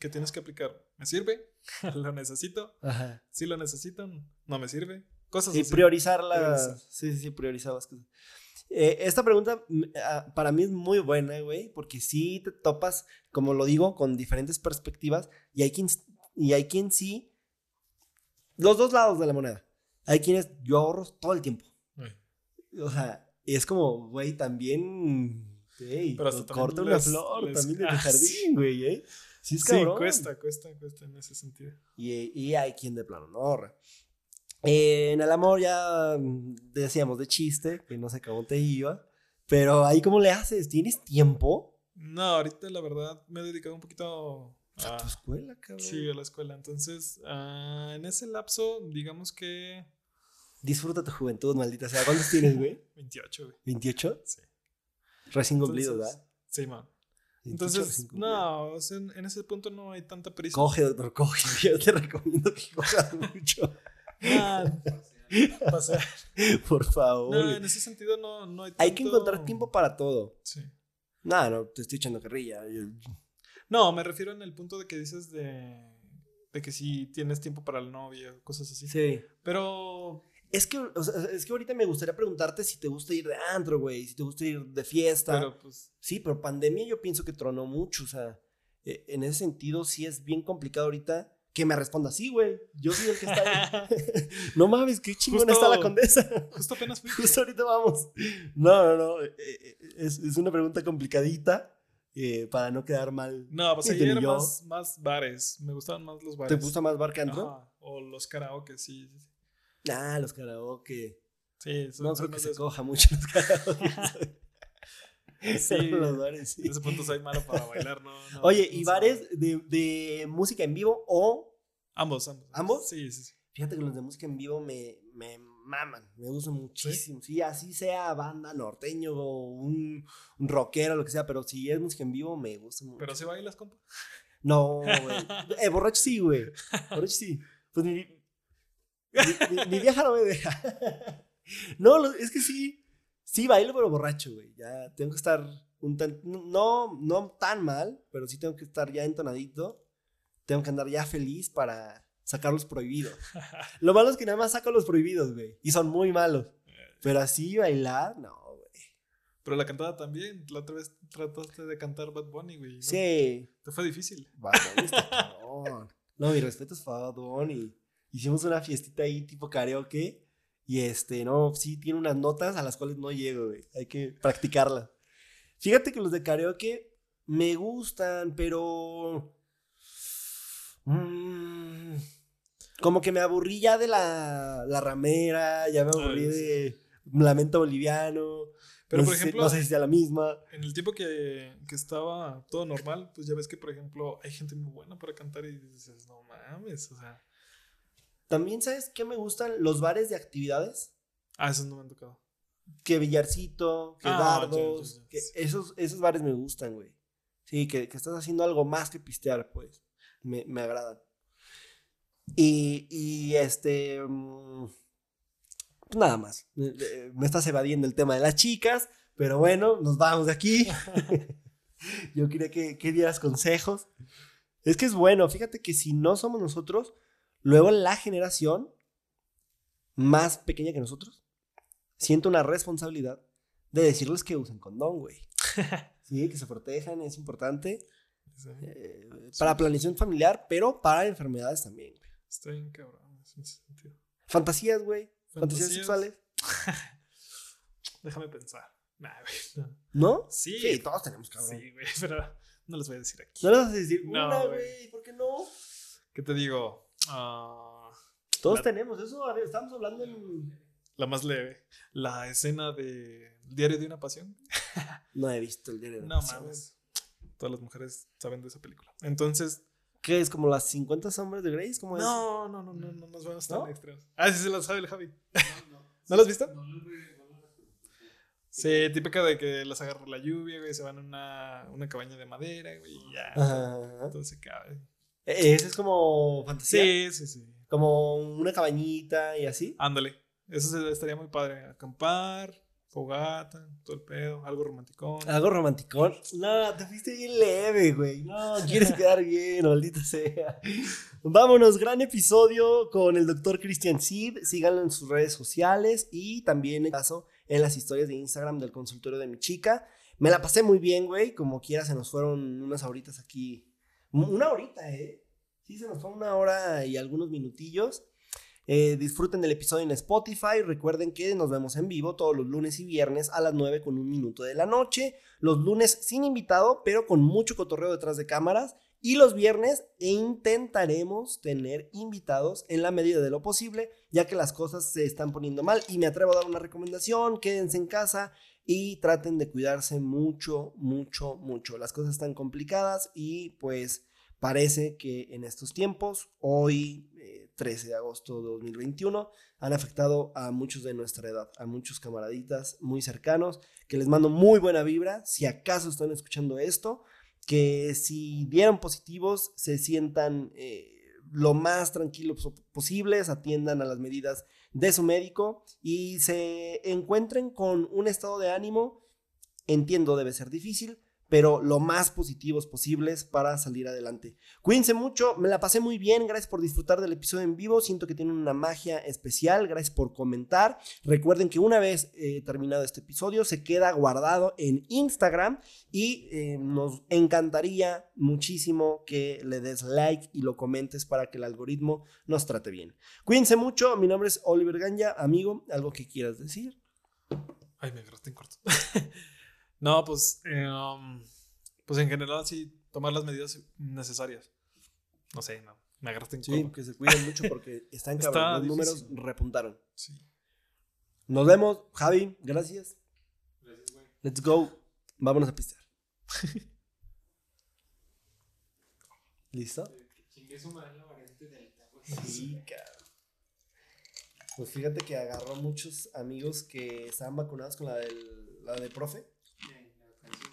Que tienes que aplicar. ¿Me sirve? (laughs) ¿Lo necesito? Ajá. ¿Sí lo necesito? ¿No me sirve? Cosas Y así. priorizar las. Sí, sí, sí, priorizar las cosas. Eh, esta pregunta ah, para mí es muy buena, güey, porque sí te topas, como lo digo, con diferentes perspectivas y hay quien Y hay quien sí. Los dos lados de la moneda. Hay quienes yo ahorro todo el tiempo. O sea, es como, güey, también. Hey, Pero hasta corta también una les- flor les- también de tu (laughs) Ah, jardín, güey, ¿eh? Sí, es Sí, cuesta, cuesta, cuesta en ese sentido. Y, y hay quien de plano no ahorra. Eh, en el amor ya mm, decíamos de chiste, que no sé cómo te iba. Pero ahí, ¿cómo le haces? ¿Tienes tiempo? No, ahorita la verdad me he dedicado un poquito A a, tu escuela, cabrón. sí, a la escuela. Entonces, ah, en ese lapso, digamos que Disfruta tu juventud, maldita sea. ¿Cuántos tienes, güey? (laughs) 28, güey. ¿28? Sí. Recién cumplido, ¿verdad? Sí, man. 28 Entonces, no, o sea, en, en ese punto no hay tanta prisa. Coge, doctor, coge. (laughs) Yo te recomiendo que cojas (laughs) mucho. Nah, pasear. Por favor. No, en ese sentido no, no hay Hay que tanto- encontrar tiempo para todo. Sí. No, no, te estoy echando carrilla. Yo- No, me refiero en el punto de que dices de, de que si tienes tiempo para la novia, cosas así. Sí. Pero Es que, o sea, es que ahorita me gustaría preguntarte si te gusta ir de antro, güey, si te gusta ir de fiesta. Pero pues. Sí, pero pandemia yo pienso que tronó mucho, o sea, eh, en ese sentido sí es bien complicado ahorita que me responda así, güey. Yo soy el que está ahí. (laughs) (laughs) no mames, qué chingona está la condesa. Justo apenas fui. (laughs) Justo ahorita vamos. No, no, no. eh, eh, Es, es una pregunta complicadita eh, para no quedar mal. No, pues ayer yo. más, más bares. Me gustaban más los bares. ¿Te gusta más bar que antro? Ajá, O los karaoke, sí. sí, sí. Ah, los karaoke. Sí, son- No creo que se eso. coja mucho los karaoke. (laughs) Sí. (laughs) los bares, sí. En ese punto soy malo para bailar, ¿no? no Oye, no ¿y bares de, de música en vivo o Ambos, ambos. ¿Ambos? Sí, sí, sí. Fíjate que los de música en vivo me, me maman, me gustan muchísimo. Sí, así sea banda norteño o un, un rockero, lo que sea, pero si es música en vivo me gusta mucho. Pero si bailas, compa. No, (laughs) güey. Eh, borracho sí, güey. Borracho sí. Pues mi, mi, mi- mi vieja (laughs) no me deja. No, es que sí. Sí bailo, pero borracho, güey. Ya tengo que estar un tan, no, no tan mal, pero sí tengo que estar ya entonadito. Tengo que andar ya feliz para sacar los prohibidos. Lo malo es que nada más saco los prohibidos, güey. Y son muy malos. Pero así bailar, no, güey. Pero la cantada también. La otra vez trataste de cantar Bad Bunny, güey. ¿no? Sí. Te fue difícil. Bad Bunny está cabrón. No, mi respeto es para Bad Bunny. Hicimos una fiestita ahí tipo karaoke. Y este, no, sí tiene unas notas a las cuales no llego, güey. Hay que practicarlas. Fíjate que los de karaoke me gustan, pero. mm, como que me aburrí ya de la, la ramera, ya me aburrí Ay, sí. de Lamento Boliviano. Pero, no por sé si- ejemplo, no sé si sea la misma. en el tiempo que, que estaba todo normal, pues ya ves que, por ejemplo, hay gente muy buena para cantar y dices, no mames, o sea. También, ¿sabes qué me gustan? Los bares de actividades. Ah, esos no me han tocado. que billarcito, que Ah, dardos, que esos, esos bares me gustan, güey. Sí, que, que estás haciendo algo más que pistear, pues. Me, me agradan. Y, y este. mm, pues nada más. Eh, eh, Me estás evadiendo el tema de las chicas, pero bueno, nos vamos de aquí. (laughs) (laughs) Yo quería que, que dieras consejos. Es que es bueno, fíjate que si no somos nosotros, luego la generación más pequeña que nosotros siento una responsabilidad de decirles que usen condón, güey. (laughs) Sí, que se protejan, es importante. Sí, eh, para planeación familiar, pero para enfermedades también, güey. Está bien cabrón en ese sentido. Fantasías, güey. Fantasías, Fantasías. sexuales. (laughs) Déjame pensar. Nah, güey. no. ¿No? Sí. Sí, todos tenemos, cabrón. Sí, güey, (laughs) pero no les voy a decir aquí. No le vas a decir No, una, güey. ¿Por qué no? ¿Qué te digo? Ah, Todos La- tenemos eso. A ver, estamos hablando en. la más leve. La escena de Diario de una Pasión. No he visto el diario de No Pasión. mames. Todas las mujeres saben de esa película. Entonces, ¿Qué es como las 50 sombras de Grace? ¿Cómo es? no, no, no, no, no nos vamos tan ¿No? extremos. Ah, sí se la sabe el Javi. ¿No (laughs) lo has visto? Sí, típica de que las agarra la lluvia, güey, se van a una, una cabaña de madera, güey, y ya. Ajá. Todo se cabe. Eh, Ese es como fantasía. Sí, sí, sí. Como una cabañita y así. Ándale. Eso estaría muy padre. Acampar, fogata, todo el pedo, algo romanticón. Algo romanticón. No, te fuiste bien leve, güey. No, quieres (laughs) quedar bien, maldita sea. Vámonos, gran episodio con el doctor Christian Sid. Síganlo en sus redes sociales y también en caso en las historias de Instagram del consultorio de mi chica. Me la pasé muy bien, güey. Como quiera, se nos fueron unas horitas aquí. Una horita, ¿eh? Sí, Sí, se nos fue una hora y algunos minutillos. Eh, disfruten del episodio en Spotify. Recuerden que nos vemos en vivo todos los lunes y viernes a las 9 con un minuto de la noche. Los lunes sin invitado, pero con mucho cotorreo detrás de cámaras. Y los viernes intentaremos tener invitados en la medida de lo posible, ya que las cosas se están poniendo mal. Y me atrevo a dar una recomendación, quédense en casa y traten de cuidarse mucho, mucho, mucho. Las cosas están complicadas y pues parece que en estos tiempos, hoy 13 de agosto de 2021, han afectado a muchos de nuestra edad, a muchos camaraditas muy cercanos, que les mando muy buena vibra, si acaso están escuchando esto, que si dieron positivos se sientan eh, lo más tranquilos posibles, atiendan a las medidas de su médico y se encuentren con un estado de ánimo, entiendo debe ser difícil, pero lo más positivos posibles para salir adelante. Cuídense mucho, me la pasé muy bien, gracias por disfrutar del episodio en vivo, siento que tiene una magia especial, gracias por comentar. Recuerden que una vez eh, terminado este episodio se queda guardado en Instagram y eh, nos encantaría muchísimo que le des like y lo comentes para que el algoritmo nos trate bien. Cuídense mucho, mi nombre es Oliver Ganja, amigo, ¿algo que quieras decir? Ay, me agarraste en corto. (laughs) No, pues, eh, pues en general sí, tomar las medidas necesarias. No sé, no, me agarraste en Sí, que se cuiden mucho porque (laughs) están cabrón, los números repuntaron. Sí. Nos vemos, Javi, gracias. Gracias, güey. Let's go. Vámonos a pisar. (laughs) ¿Listo? Sí, cabrón. Pues fíjate que agarró muchos amigos que estaban vacunados con la del, la de profe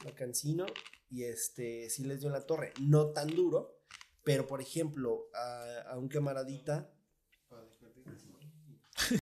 la Cancino, y este, sí les dio en la torre. No tan duro, pero por ejemplo, a, a un camaradita.